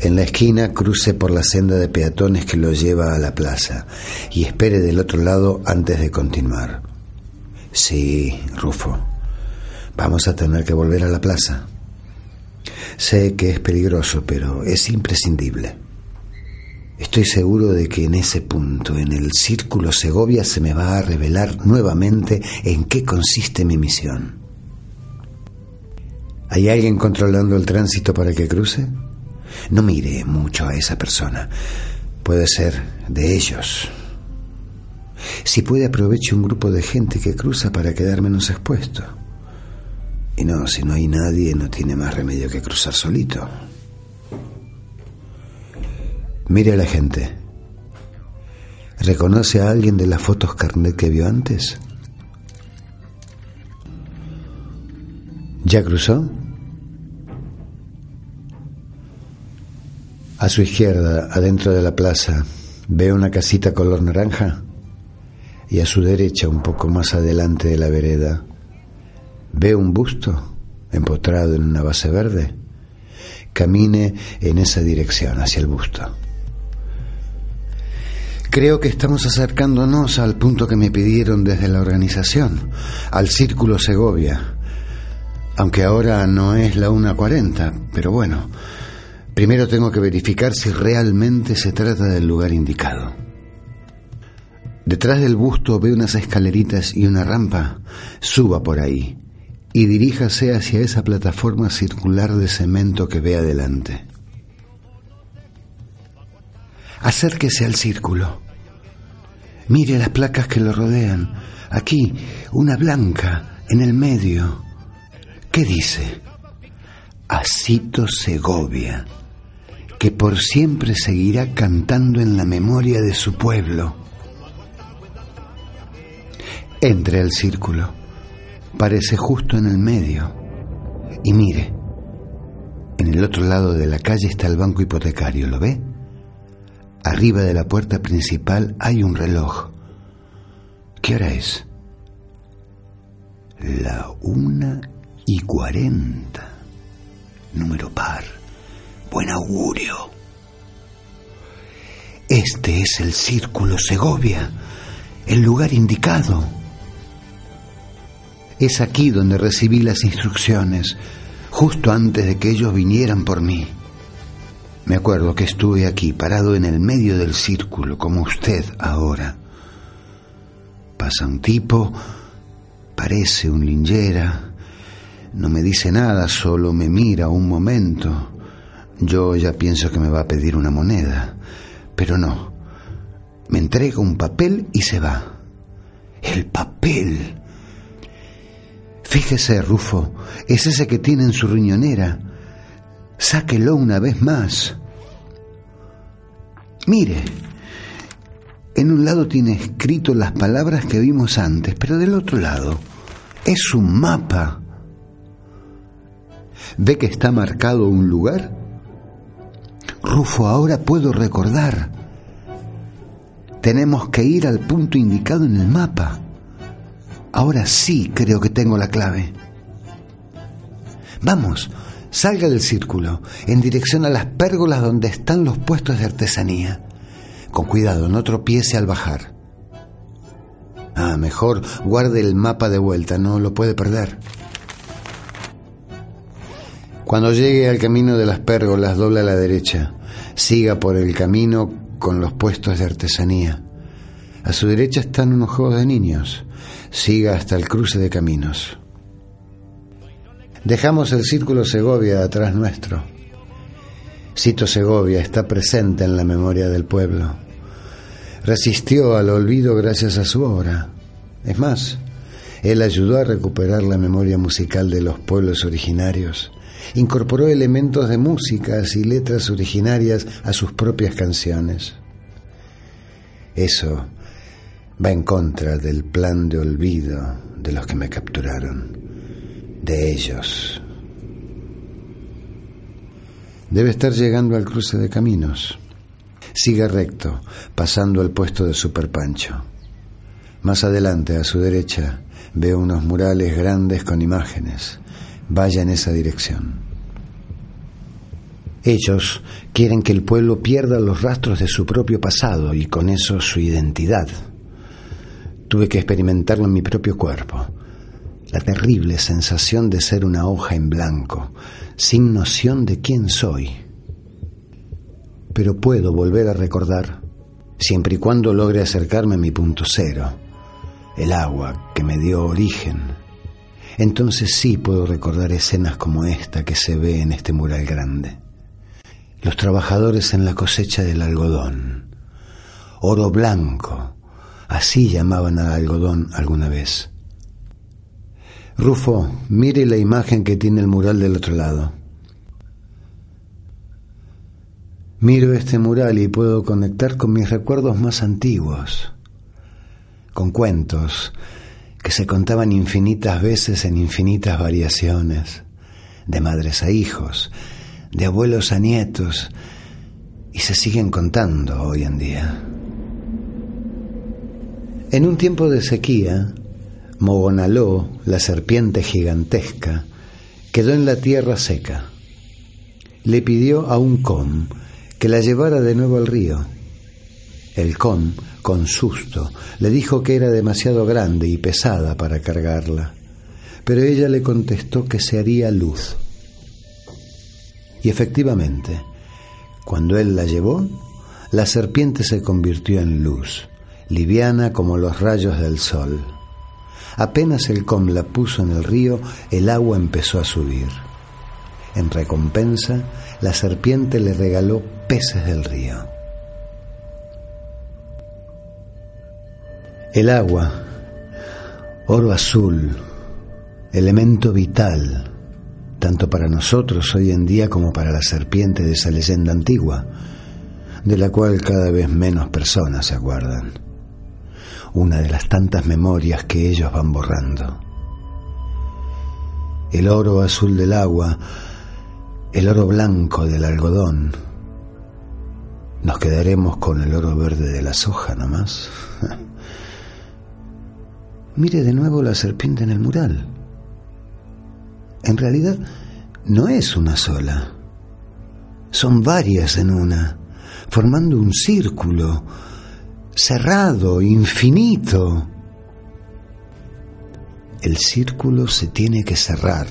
En la esquina cruce por la senda de peatones que lo lleva a la plaza y espere del otro lado antes de continuar. Sí, Rufo, vamos a tener que volver a la plaza. Sé que es peligroso, pero es imprescindible. Estoy seguro de que en ese punto, en el círculo Segovia, se me va a revelar nuevamente en qué consiste mi misión. ¿Hay alguien controlando el tránsito para que cruce? No mire mucho a esa persona. Puede ser de ellos. Si puede, aproveche un grupo de gente que cruza para quedar menos expuesto. Y no, si no hay nadie, no tiene más remedio que cruzar solito. Mire a la gente. ¿Reconoce a alguien de las fotos carnet que vio antes? ¿Ya cruzó? A su izquierda, adentro de la plaza, ve una casita color naranja y a su derecha, un poco más adelante de la vereda, ve un busto empotrado en una base verde. Camine en esa dirección, hacia el busto. Creo que estamos acercándonos al punto que me pidieron desde la organización, al Círculo Segovia. Aunque ahora no es la 1.40, pero bueno, Primero tengo que verificar si realmente se trata del lugar indicado. Detrás del busto ve unas escaleritas y una rampa. Suba por ahí y diríjase hacia esa plataforma circular de cemento que ve adelante. Acérquese al círculo. Mire las placas que lo rodean. Aquí, una blanca, en el medio. ¿Qué dice? Asito Segovia que por siempre seguirá cantando en la memoria de su pueblo. Entre al círculo, parece justo en el medio, y mire, en el otro lado de la calle está el banco hipotecario, ¿lo ve? Arriba de la puerta principal hay un reloj. ¿Qué hora es? La una y cuarenta. Número par buen augurio. Este es el círculo Segovia, el lugar indicado. Es aquí donde recibí las instrucciones, justo antes de que ellos vinieran por mí. Me acuerdo que estuve aquí, parado en el medio del círculo, como usted ahora. Pasa un tipo, parece un lingera, no me dice nada, solo me mira un momento. Yo ya pienso que me va a pedir una moneda, pero no. Me entrega un papel y se va. El papel. Fíjese, Rufo, es ese que tiene en su riñonera. Sáquelo una vez más. Mire, en un lado tiene escrito las palabras que vimos antes, pero del otro lado es un mapa. ¿Ve que está marcado un lugar? Rufo, ahora puedo recordar. Tenemos que ir al punto indicado en el mapa. Ahora sí creo que tengo la clave. Vamos, salga del círculo, en dirección a las pérgolas donde están los puestos de artesanía. Con cuidado, no tropiece al bajar. Ah, mejor guarde el mapa de vuelta, no lo puede perder. Cuando llegue al camino de las pérgolas, dobla a la derecha. Siga por el camino con los puestos de artesanía. A su derecha están unos juegos de niños. Siga hasta el cruce de caminos. Dejamos el círculo Segovia atrás nuestro. Cito Segovia está presente en la memoria del pueblo. Resistió al olvido gracias a su obra. Es más, él ayudó a recuperar la memoria musical de los pueblos originarios. Incorporó elementos de músicas y letras originarias a sus propias canciones. Eso va en contra del plan de olvido de los que me capturaron, de ellos. Debe estar llegando al cruce de caminos. Siga recto, pasando al puesto de Super Pancho. Más adelante, a su derecha, veo unos murales grandes con imágenes. Vaya en esa dirección. Ellos quieren que el pueblo pierda los rastros de su propio pasado y con eso su identidad. Tuve que experimentarlo en mi propio cuerpo. La terrible sensación de ser una hoja en blanco, sin noción de quién soy. Pero puedo volver a recordar, siempre y cuando logre acercarme a mi punto cero, el agua que me dio origen. Entonces sí puedo recordar escenas como esta que se ve en este mural grande. Los trabajadores en la cosecha del algodón. Oro blanco, así llamaban al algodón alguna vez. Rufo, mire la imagen que tiene el mural del otro lado. Miro este mural y puedo conectar con mis recuerdos más antiguos, con cuentos que se contaban infinitas veces en infinitas variaciones, de madres a hijos, de abuelos a nietos, y se siguen contando hoy en día. En un tiempo de sequía, Mogonaló, la serpiente gigantesca, quedó en la tierra seca. Le pidió a un com que la llevara de nuevo al río. El com, con susto, le dijo que era demasiado grande y pesada para cargarla, pero ella le contestó que se haría luz. Y efectivamente, cuando él la llevó, la serpiente se convirtió en luz, liviana como los rayos del sol. Apenas el com la puso en el río, el agua empezó a subir. En recompensa, la serpiente le regaló peces del río. El agua, oro azul, elemento vital, tanto para nosotros hoy en día como para la serpiente de esa leyenda antigua, de la cual cada vez menos personas se acuerdan una de las tantas memorias que ellos van borrando. El oro azul del agua, el oro blanco del algodón. Nos quedaremos con el oro verde de la soja nomás. Mire de nuevo la serpiente en el mural. En realidad no es una sola. Son varias en una, formando un círculo cerrado, infinito. El círculo se tiene que cerrar.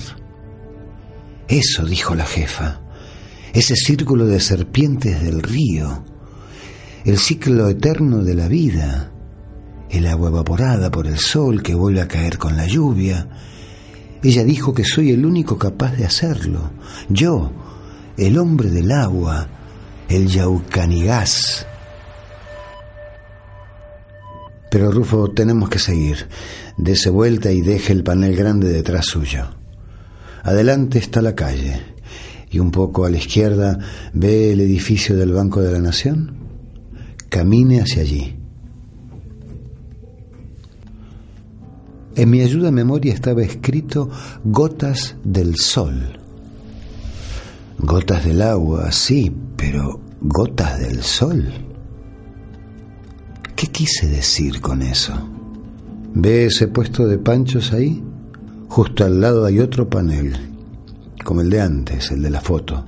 Eso dijo la jefa, ese círculo de serpientes del río, el ciclo eterno de la vida, el agua evaporada por el sol que vuelve a caer con la lluvia. Ella dijo que soy el único capaz de hacerlo. Yo, el hombre del agua, el yaucanigás. Pero Rufo, tenemos que seguir. Dese vuelta y deje el panel grande detrás suyo. Adelante está la calle. Y un poco a la izquierda ve el edificio del Banco de la Nación. Camine hacia allí. En mi ayuda a memoria estaba escrito gotas del sol. Gotas del agua, sí, pero gotas del sol. ¿Qué quise decir con eso? ¿Ve ese puesto de panchos ahí? Justo al lado hay otro panel, como el de antes, el de la foto.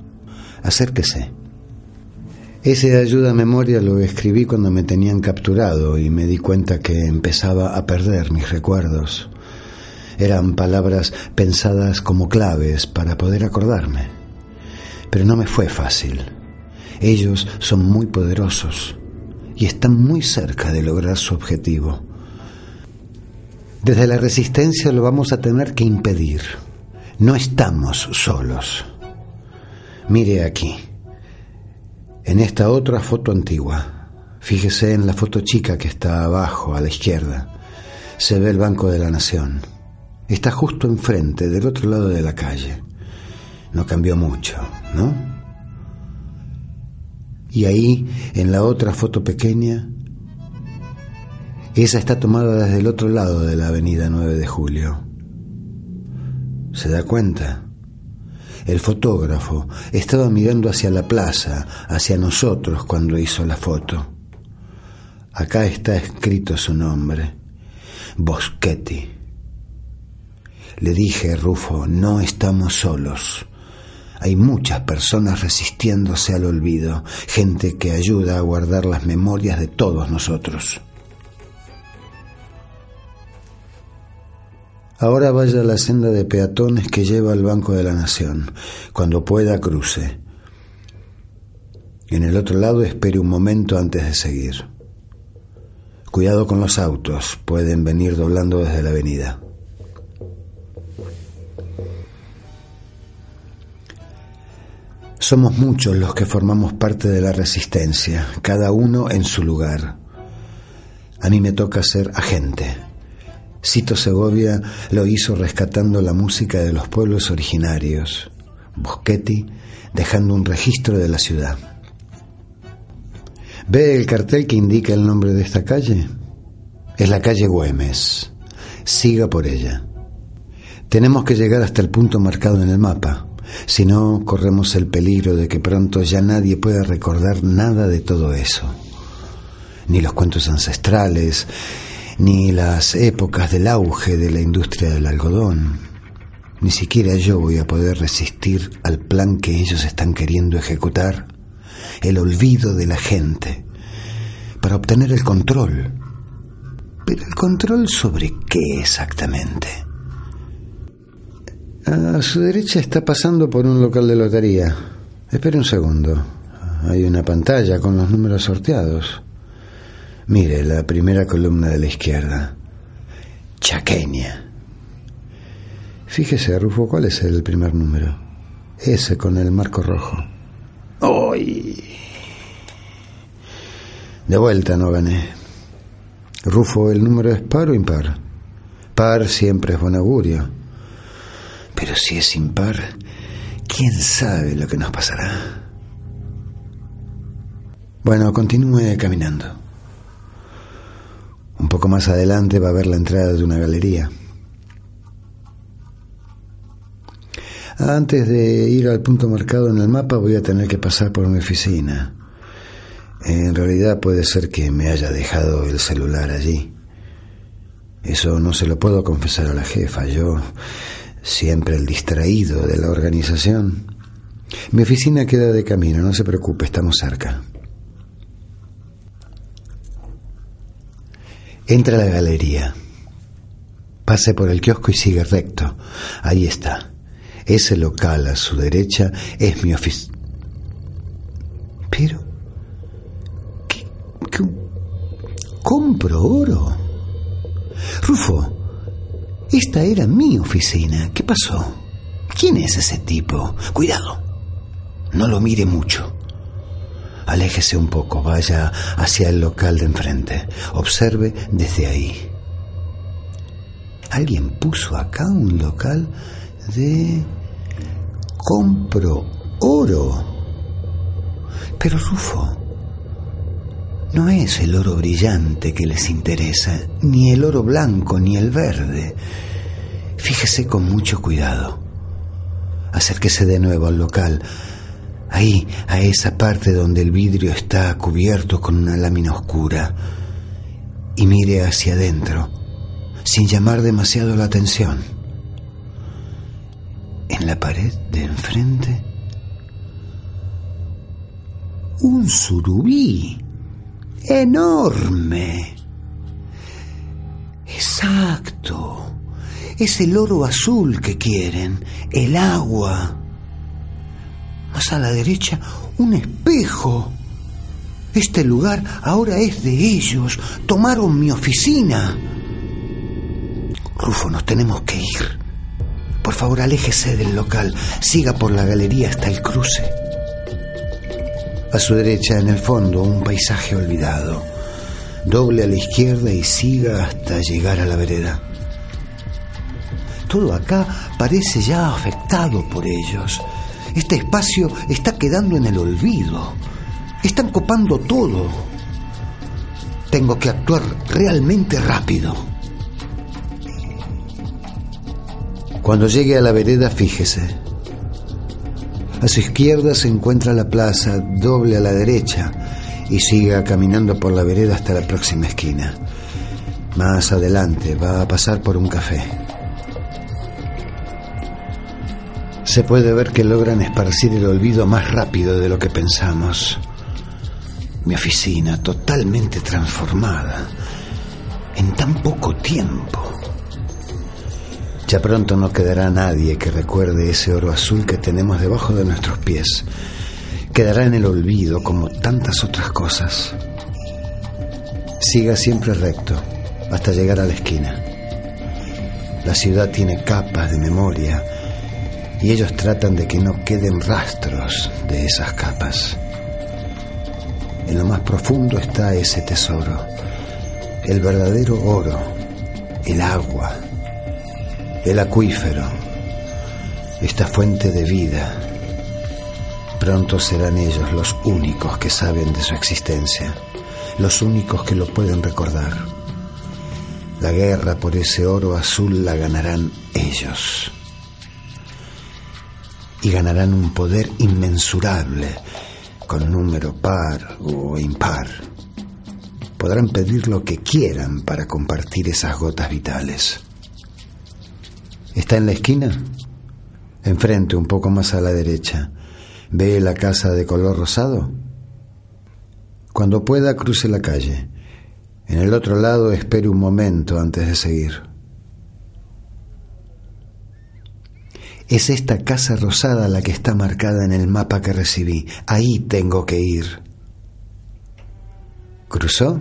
Acérquese. Ese ayuda a memoria lo escribí cuando me tenían capturado y me di cuenta que empezaba a perder mis recuerdos. Eran palabras pensadas como claves para poder acordarme. Pero no me fue fácil. Ellos son muy poderosos y están muy cerca de lograr su objetivo. Desde la resistencia lo vamos a tener que impedir. No estamos solos. Mire aquí en esta otra foto antigua. Fíjese en la foto chica que está abajo, a la izquierda. Se ve el Banco de la Nación. Está justo enfrente, del otro lado de la calle. No cambió mucho, ¿no? Y ahí, en la otra foto pequeña, esa está tomada desde el otro lado de la avenida 9 de Julio. ¿Se da cuenta? El fotógrafo estaba mirando hacia la plaza, hacia nosotros cuando hizo la foto. Acá está escrito su nombre, Boschetti. Le dije, Rufo, no estamos solos. Hay muchas personas resistiéndose al olvido, gente que ayuda a guardar las memorias de todos nosotros. Ahora vaya a la senda de peatones que lleva al Banco de la Nación. Cuando pueda, cruce. En el otro lado espere un momento antes de seguir. Cuidado con los autos, pueden venir doblando desde la avenida. Somos muchos los que formamos parte de la resistencia, cada uno en su lugar. A mí me toca ser agente Cito Segovia lo hizo rescatando la música de los pueblos originarios. Boschetti dejando un registro de la ciudad. ¿Ve el cartel que indica el nombre de esta calle? Es la calle Güemes. Siga por ella. Tenemos que llegar hasta el punto marcado en el mapa. Si no, corremos el peligro de que pronto ya nadie pueda recordar nada de todo eso. Ni los cuentos ancestrales, ni las épocas del auge de la industria del algodón. Ni siquiera yo voy a poder resistir al plan que ellos están queriendo ejecutar, el olvido de la gente, para obtener el control. Pero el control sobre qué exactamente? A su derecha está pasando por un local de lotería. Espere un segundo. Hay una pantalla con los números sorteados. Mire, la primera columna de la izquierda. Chaqueña. Fíjese, Rufo, ¿cuál es el primer número? Ese con el marco rojo. ¡Ay! De vuelta no gané. Rufo, ¿el número es par o impar? Par siempre es buen augurio. Pero si es impar, ¿quién sabe lo que nos pasará? Bueno, continúe caminando. Un poco más adelante va a ver la entrada de una galería. Antes de ir al punto marcado en el mapa voy a tener que pasar por una oficina. En realidad puede ser que me haya dejado el celular allí. Eso no se lo puedo confesar a la jefa. Yo, siempre el distraído de la organización, Mi oficina queda de camino, no se preocupe, estamos cerca. Entra a la galería. Pase por el kiosco y sigue recto. Ahí está. Ese local a su derecha es mi oficina. Pero... ¿qué, qué, compro oro? Rufo, esta era mi oficina. ¿Qué pasó? ¿Quién es ese tipo? Cuidado. No lo mire mucho. Aléjese un poco, vaya hacia el local de enfrente. Observe desde ahí. Alguien puso acá un local de... compro oro. Pero Rufo, no es el oro brillante que les interesa, ni el oro blanco, ni el verde. Fíjese con mucho cuidado. Acérquese de nuevo al local, ahí, a esa parte donde el vidrio está cubierto con una lámina oscura, y mire hacia adentro, sin llamar demasiado la atención. En la pared de enfrente, un surubí enorme. Exacto. Es el oro azul que quieren, el agua. Más a la derecha, un espejo. Este lugar ahora es de ellos. Tomaron mi oficina. Rufo, nos tenemos que ir. Por favor, aléjese del local. Siga por la galería hasta el cruce. A su derecha, en el fondo, un paisaje olvidado. Doble a la izquierda y siga hasta llegar a la vereda. Todo acá parece ya afectado por ellos. Este espacio está quedando en el olvido. Están copando todo. Tengo que actuar realmente rápido. Cuando llegue a la vereda, fíjese. A su izquierda se encuentra la plaza, doble a la derecha, y siga caminando por la vereda hasta la próxima esquina. Más adelante va a pasar por un café. Se puede ver que logran esparcir el olvido más rápido de lo que pensamos. Mi oficina totalmente transformada en tan poco tiempo. Ya pronto no quedará nadie que recuerde ese oro azul que tenemos debajo de nuestros pies. Quedará en el olvido como tantas otras cosas. Siga siempre recto hasta llegar a la esquina. La ciudad tiene capas de memoria y ellos tratan de que no queden rastros de esas capas. En lo más profundo está ese tesoro, el verdadero oro, el agua, el acuífero, esta fuente de vida. Pronto serán ellos los únicos que saben de su existencia, los únicos que lo pueden recordar. La guerra por ese oro azul la ganarán ellos. Y ganarán un poder inmensurable, con número par o impar. Podrán pedir lo que quieran para compartir esas gotas vitales. ¿Está en la esquina? Enfrente, un poco más a la derecha. ¿Ve la casa de color rosado? Cuando pueda, cruce la calle. En el otro lado, espere un momento antes de seguir. Es esta casa rosada la que está marcada en el mapa que recibí. Ahí tengo que ir. ¿Cruzó?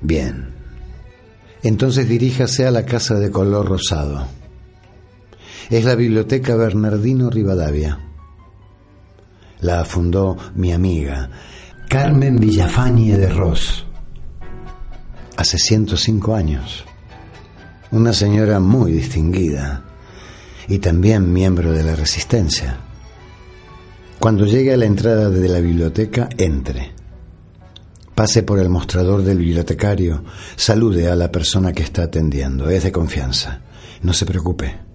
Bien. Entonces diríjase a la casa de color rosado es la Biblioteca Bernardino Rivadavia. La fundó mi amiga Carmen Villafañe de Ross hace 105 años. Una señora muy distinguida y también miembro de la Resistencia. Cuando llegue a la entrada de la biblioteca, entre. Pase por el mostrador del bibliotecario, salude a la persona que está atendiendo, es de confianza. No se preocupe.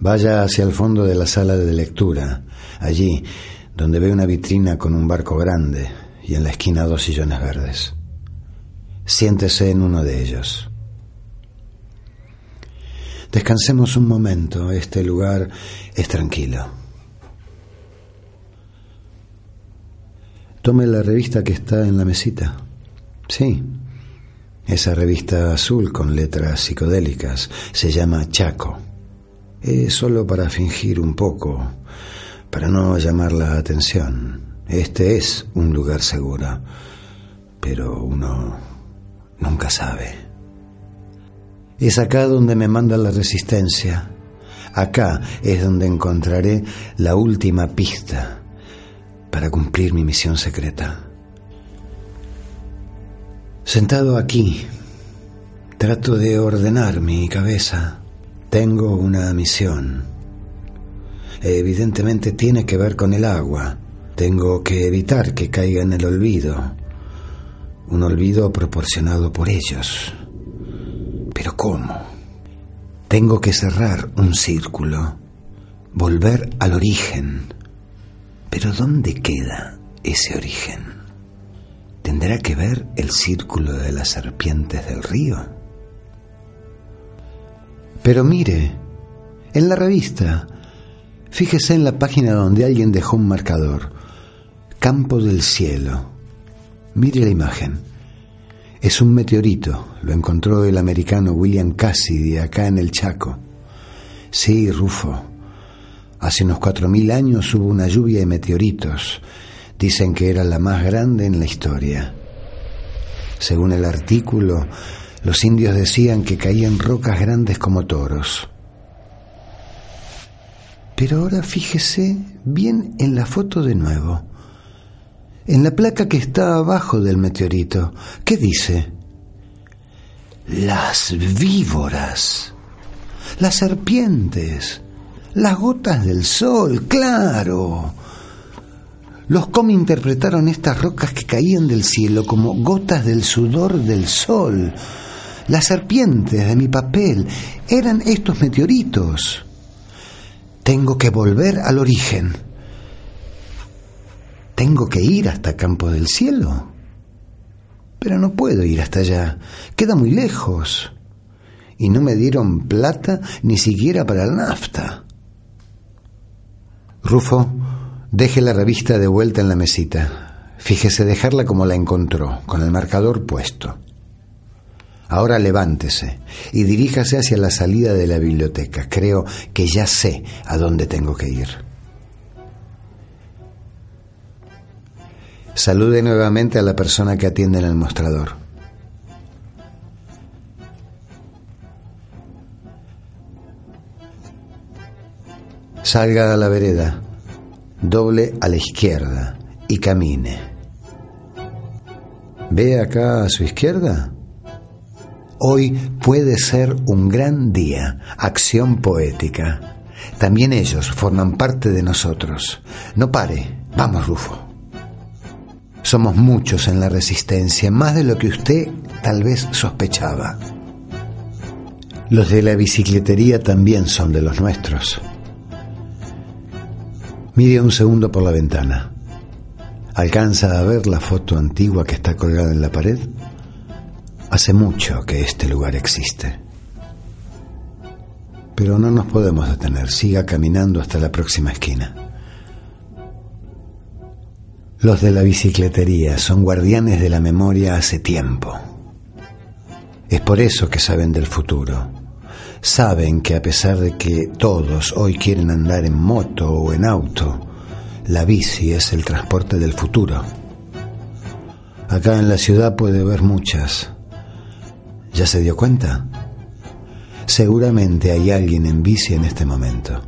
Vaya hacia el fondo de la sala de lectura, allí donde ve una vitrina con un barco grande y en la esquina dos sillones verdes. Siéntese en uno de ellos. Descansemos un momento, este lugar es tranquilo. Tome la revista que está en la mesita. Sí, esa revista azul con letras psicodélicas se llama Chaco. Es solo para fingir un poco, para no llamar la atención. Este es un lugar seguro, pero uno nunca sabe. Es acá donde me manda la resistencia. Acá es donde encontraré la última pista para cumplir mi misión secreta. Sentado aquí, trato de ordenar mi cabeza. Tengo una misión. Evidentemente tiene que ver con el agua. Tengo que evitar que caiga en el olvido. Un olvido proporcionado por ellos. Pero ¿cómo? Tengo que cerrar un círculo. Volver al origen. Pero ¿dónde queda ese origen? ¿Tendrá que ver el círculo de las serpientes del río? Pero mire, en la revista, fíjese en la página donde alguien dejó un marcador, Campo del Cielo. Mire la imagen. Es un meteorito, lo encontró el americano William Cassidy acá en el Chaco. Sí, Rufo. Hace unos cuatro mil años hubo una lluvia de meteoritos Dicen que era la más grande en la historia. Según el artículo, los indios decían que caían rocas grandes como toros. Pero ahora fíjese bien en la foto de nuevo. En la placa que está abajo del meteorito, ¿qué dice? Las víboras, las serpientes, las gotas del sol, claro. Los Comi interpretaron estas rocas que caían del cielo como gotas del sudor del sol. Las serpientes de mi papel eran estos meteoritos. Tengo que volver al origen. Tengo que ir hasta Campo del Cielo. Pero no puedo ir hasta allá. Queda muy lejos. Y no me dieron plata ni siquiera para la nafta. Rufo Deje la revista de vuelta en la mesita. Fíjese dejarla como la encontró, con el marcador puesto. Ahora levántese y diríjase hacia la salida de la biblioteca. Creo que ya sé a dónde tengo que ir. Salude nuevamente a la persona que atiende en el mostrador. Salga a la vereda doble a la izquierda y camine. ¿Ve acá a su izquierda? Hoy puede ser un gran día, acción poética. También ellos forman parte de nosotros. No pare, vamos Rufo. Somos muchos en la resistencia, más de lo que usted tal vez sospechaba. Los de la bicicletería también son de los nuestros. Mire un segundo por la ventana. ¿Alcanza a ver la foto antigua que está colgada en la pared? Hace mucho que este lugar existe. Pero no nos podemos detener. Siga caminando hasta la próxima esquina. Los de la bicicletería son guardianes de la memoria hace tiempo. Es por eso que saben del futuro saben que a pesar de que todos hoy quieren andar en moto o en auto, la bici es el transporte del futuro. Acá en la ciudad puede ver muchas. ¿Ya se dio cuenta? Seguramente hay alguien en bici en este momento.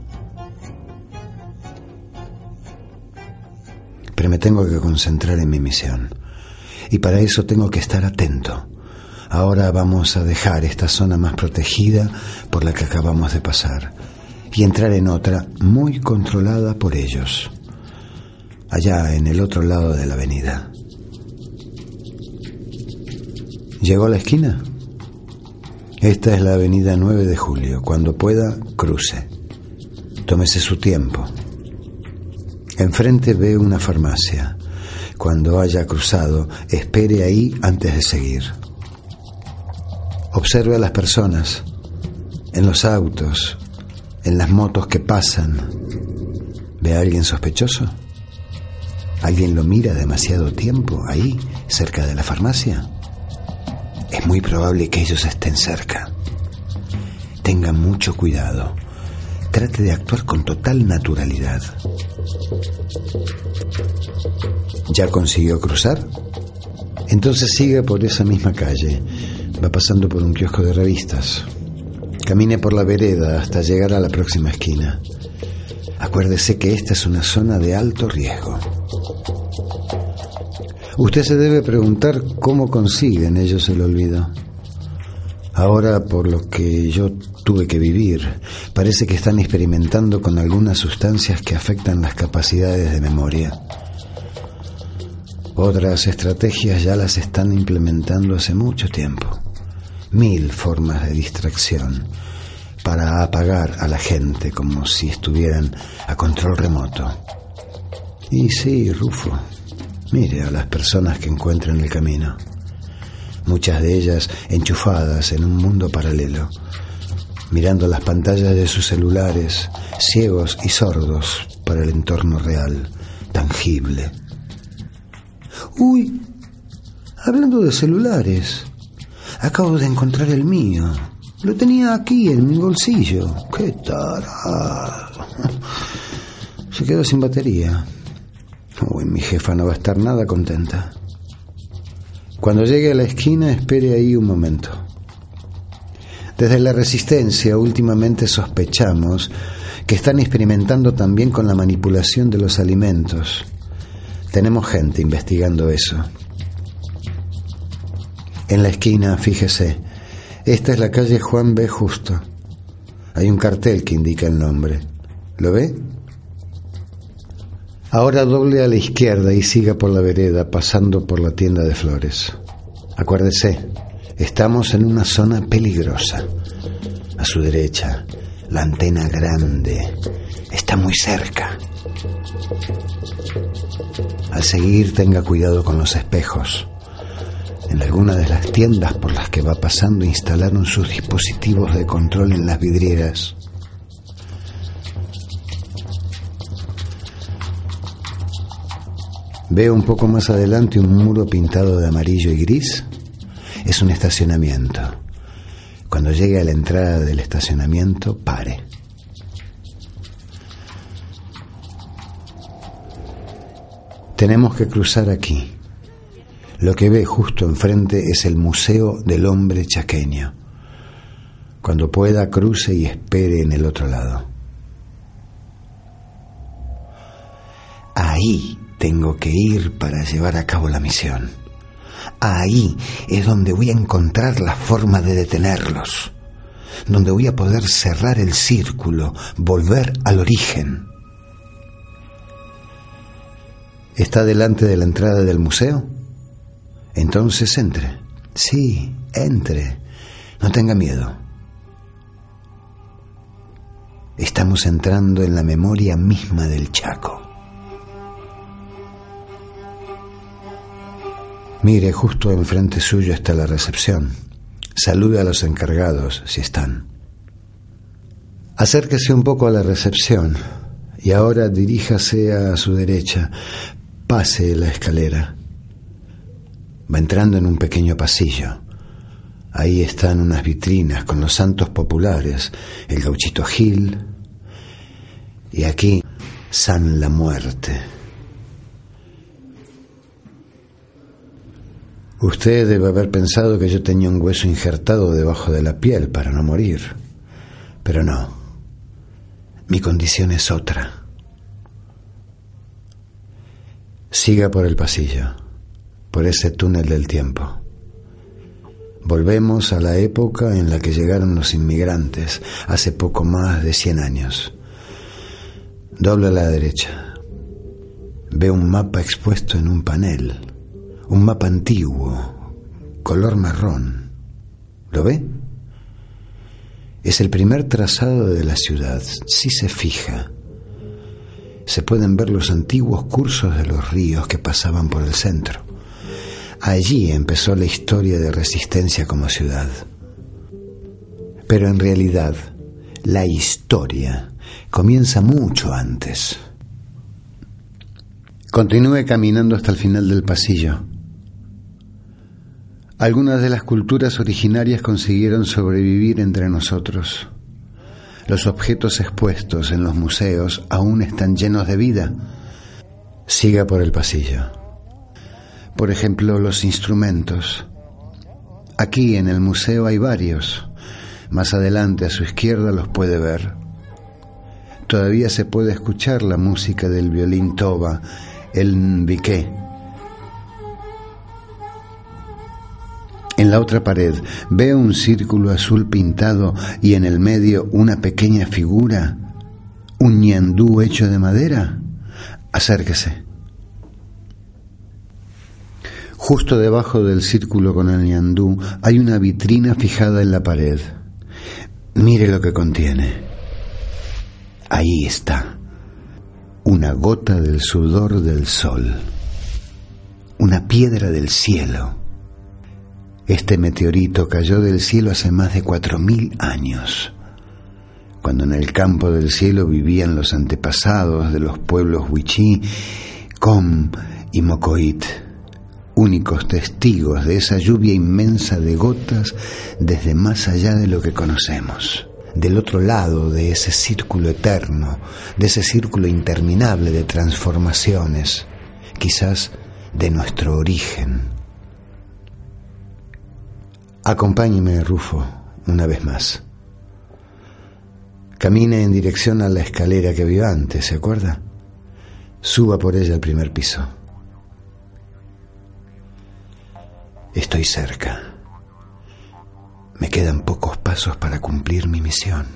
Pero me tengo que concentrar en mi misión. Y para eso tengo que estar atento Ahora vamos a dejar esta zona más protegida por la que acabamos de pasar y entrar en otra muy controlada por ellos, allá en el otro lado de la avenida. ¿Llegó a la esquina? Esta es la avenida 9 de julio. Cuando pueda, cruce. Tómese su tiempo. Enfrente ve una farmacia. Cuando haya cruzado, espere ahí antes de seguir. Observe a las personas. En los autos, en las motos que pasan, ¿ve a alguien sospechoso? ¿Alguien lo mira demasiado tiempo ahí, cerca de la farmacia? Es muy probable que ellos estén cerca. Tenga mucho cuidado. Trate de actuar con total naturalidad. ¿Ya consiguió cruzar? Entonces siga por esa misma calle. Va pasando por un kiosco de revistas. Camine por la vereda hasta llegar a la próxima esquina. Acuérdese que esta es una zona de alto riesgo. Usted se debe preguntar cómo consiguen ellos el olvido. Ahora, por lo que yo tuve que vivir, parece que están experimentando con algunas sustancias que afectan las capacidades de memoria. Otras estrategias ya las están implementando hace mucho tiempo. Mil formas de distracción para apagar a la gente como si estuvieran a control remoto. Y sí, Rufo, Mire a las personas que encuentra en el camino, muchas de ellas enchufadas en un mundo paralelo, mirando las pantallas de sus celulares, ciegos y sordos para el entorno real, tangible. Uy, hablando de celulares, acabo de encontrar el mío. Lo tenía aquí en mi bolsillo. ¡Qué tarado! Se quedó sin batería. Uy, mi jefa no va a estar nada contenta. Cuando llegue a la esquina, espere ahí un momento. Desde la resistencia últimamente sospechamos que están experimentando también con la manipulación de los alimentos. Tenemos gente investigando eso. En la esquina, fíjese, esta es la calle Juan B. Justo. Hay un cartel que indica el nombre. ¿Lo ve? Ahora doble a la izquierda y siga por la vereda pasando por la tienda de flores. Acuérdese, estamos en una zona peligrosa. A su derecha, la antena grande está muy cerca. Al seguir, tenga cuidado con los espejos. En alguna de las tiendas por las que va pasando instalaron sus dispositivos de control en las vidrieras. Veo un poco más adelante un muro pintado de amarillo y gris. Es un estacionamiento. Cuando llegue a la entrada del estacionamiento, pare. Tenemos que cruzar aquí. Lo que ve justo enfrente es el Museo del Hombre Chaqueño. Cuando pueda, cruce y espere en el otro lado. Ahí tengo que ir para llevar a cabo la misión. Ahí es donde voy a encontrar la forma de detenerlos, donde voy a poder cerrar el círculo, volver al origen. ¿Está delante de la entrada del museo? Entonces entre. Sí, entre. No tenga miedo. Estamos entrando en la memoria misma del Chaco. Mire, justo enfrente suyo está la recepción. Salude a los encargados, si están. Acérquese un poco a la recepción y ahora diríjase a su derecha. Pase la escalera. Va entrando en un pequeño pasillo. Ahí están unas vitrinas con los santos populares, el gauchito Gil y aquí San la Muerte. Usted debe haber pensado que yo tenía un hueso injertado debajo de la piel para no morir. Pero no. Mi condición es otra. Siga por el pasillo, por ese túnel del tiempo. Volvemos a la época en la que llegaron los inmigrantes, hace poco más de 100 años. Doble a la derecha. Ve un mapa expuesto en un panel un mapa antiguo, color marrón. ¿Lo ve? Es el primer trazado de la ciudad, si se fija. Se pueden ver los antiguos cursos de los ríos que pasaban por el centro. Allí empezó la historia de resistencia como ciudad. Pero en realidad, la historia comienza mucho antes. Continúe caminando hasta el final del pasillo. Algunas de las culturas originarias consiguieron sobrevivir entre nosotros. Los objetos expuestos en los museos aún están llenos de vida. Siga por el pasillo. Por ejemplo, los instrumentos. Aquí en el museo hay varios. Más adelante a su izquierda los puede ver. Todavía se puede escuchar la música del violín toba el Nbiqué. En la otra pared veo un círculo azul pintado y en el medio una pequeña figura, un ñandú hecho de madera. Acérquese. Justo debajo del círculo con el ñandú hay una vitrina fijada en la pared. Mire lo que contiene. Ahí está una gota del sudor del sol, una piedra del cielo. Este meteorito cayó del cielo hace más de cuatro mil años, cuando en el campo del cielo vivían los antepasados de los pueblos Huichí, Com y Mocoit, únicos testigos de esa lluvia inmensa de gotas desde más allá de lo que conocemos del otro lado de ese círculo eterno, de ese círculo interminable de transformaciones, quizás de nuestro origen. Acompáñeme, Rufo, una vez más. Camine en dirección a la escalera que vio antes, ¿se acuerda? Suba por ella al primer piso. Estoy cerca. Me quedan pocos pasos para cumplir mi misión.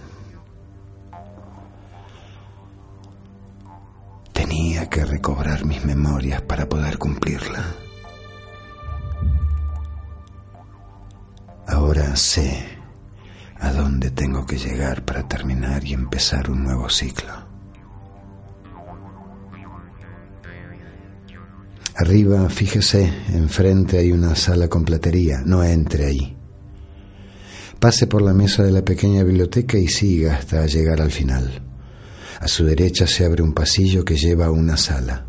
Tenía que recobrar mis memorias para poder cumplirla. Ahora sé a dónde tengo que llegar para terminar y empezar un nuevo ciclo. Arriba, fíjese, enfrente hay una sala con platería. No entre ahí. Pase por la mesa de la pequeña biblioteca y siga hasta llegar al final. A su derecha se abre un pasillo que lleva a una sala.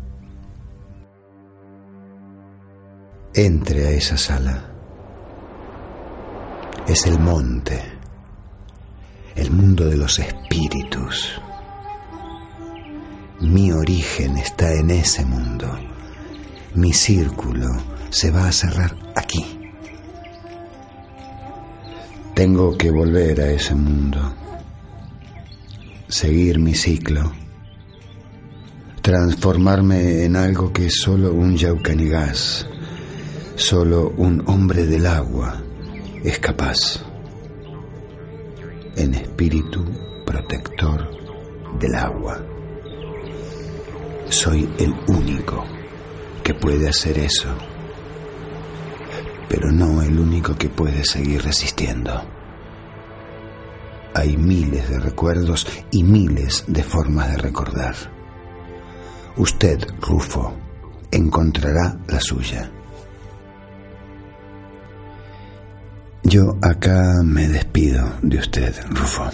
Entre a esa sala. Es el monte, el mundo de los espíritus. Mi origen está en ese mundo. Mi círculo se va a cerrar aquí. Tengo que volver a ese mundo, seguir mi ciclo, transformarme en algo que solo un yaucanigas, solo un hombre del agua es capaz, en espíritu protector del agua. Soy el único que puede hacer eso pero no el único que puede seguir resistiendo. Hay miles de recuerdos y miles de formas de recordar. Usted, Rufo, encontrará la suya. Yo acá me despido de usted, Rufo.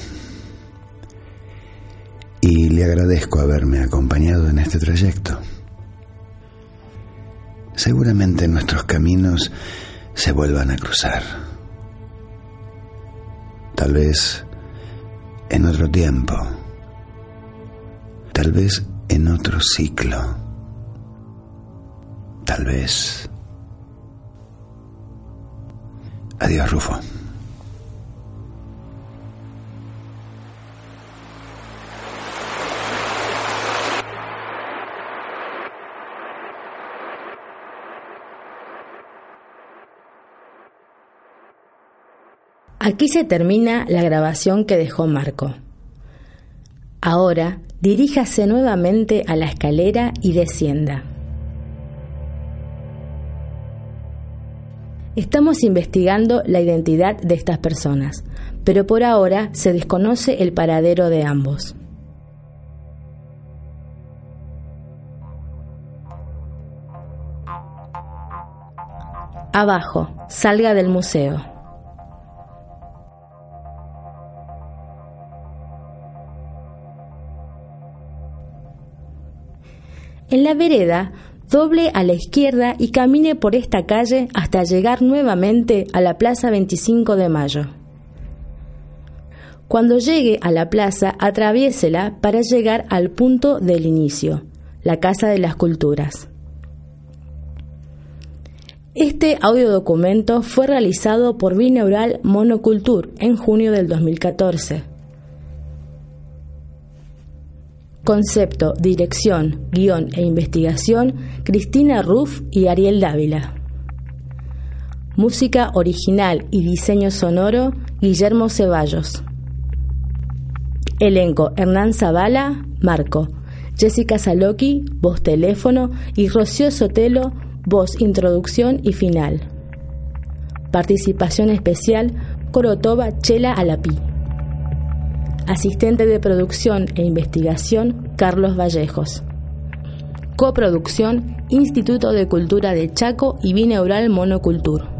Y le agradezco haberme acompañado en este trayecto. Seguramente nuestros caminos se vuelvan a cruzar. Tal vez en otro tiempo. Tal vez en otro ciclo. Tal vez. Adiós, Rufo. Aquí se termina la grabación que dejó Marco. Ahora diríjase nuevamente a la escalera y descienda. Estamos investigando la identidad de estas personas, pero por ahora se desconoce el paradero de ambos. Abajo, salga del museo. En la vereda doble a la izquierda y camine por esta calle hasta llegar nuevamente a la Plaza 25 de Mayo. Cuando llegue a la plaza, atraviésela para llegar al punto del inicio, la Casa de las Culturas. Este audiodocumento fue realizado por Bineural Monocultur en junio del 2014. Concepto, dirección, guion e investigación, Cristina Ruff y Ariel Dávila. Música original y diseño sonoro, Guillermo Ceballos. Elenco, Hernán Zavala, Marco. Jessica Saloki, voz teléfono, y Rocío Sotelo, voz introducción y final. Participación especial, Corotoba Chela Alapí. Asistente de producción e investigación, Carlos Vallejos. Coproducción, Instituto de Cultura de Chaco y Bineural Monocultur.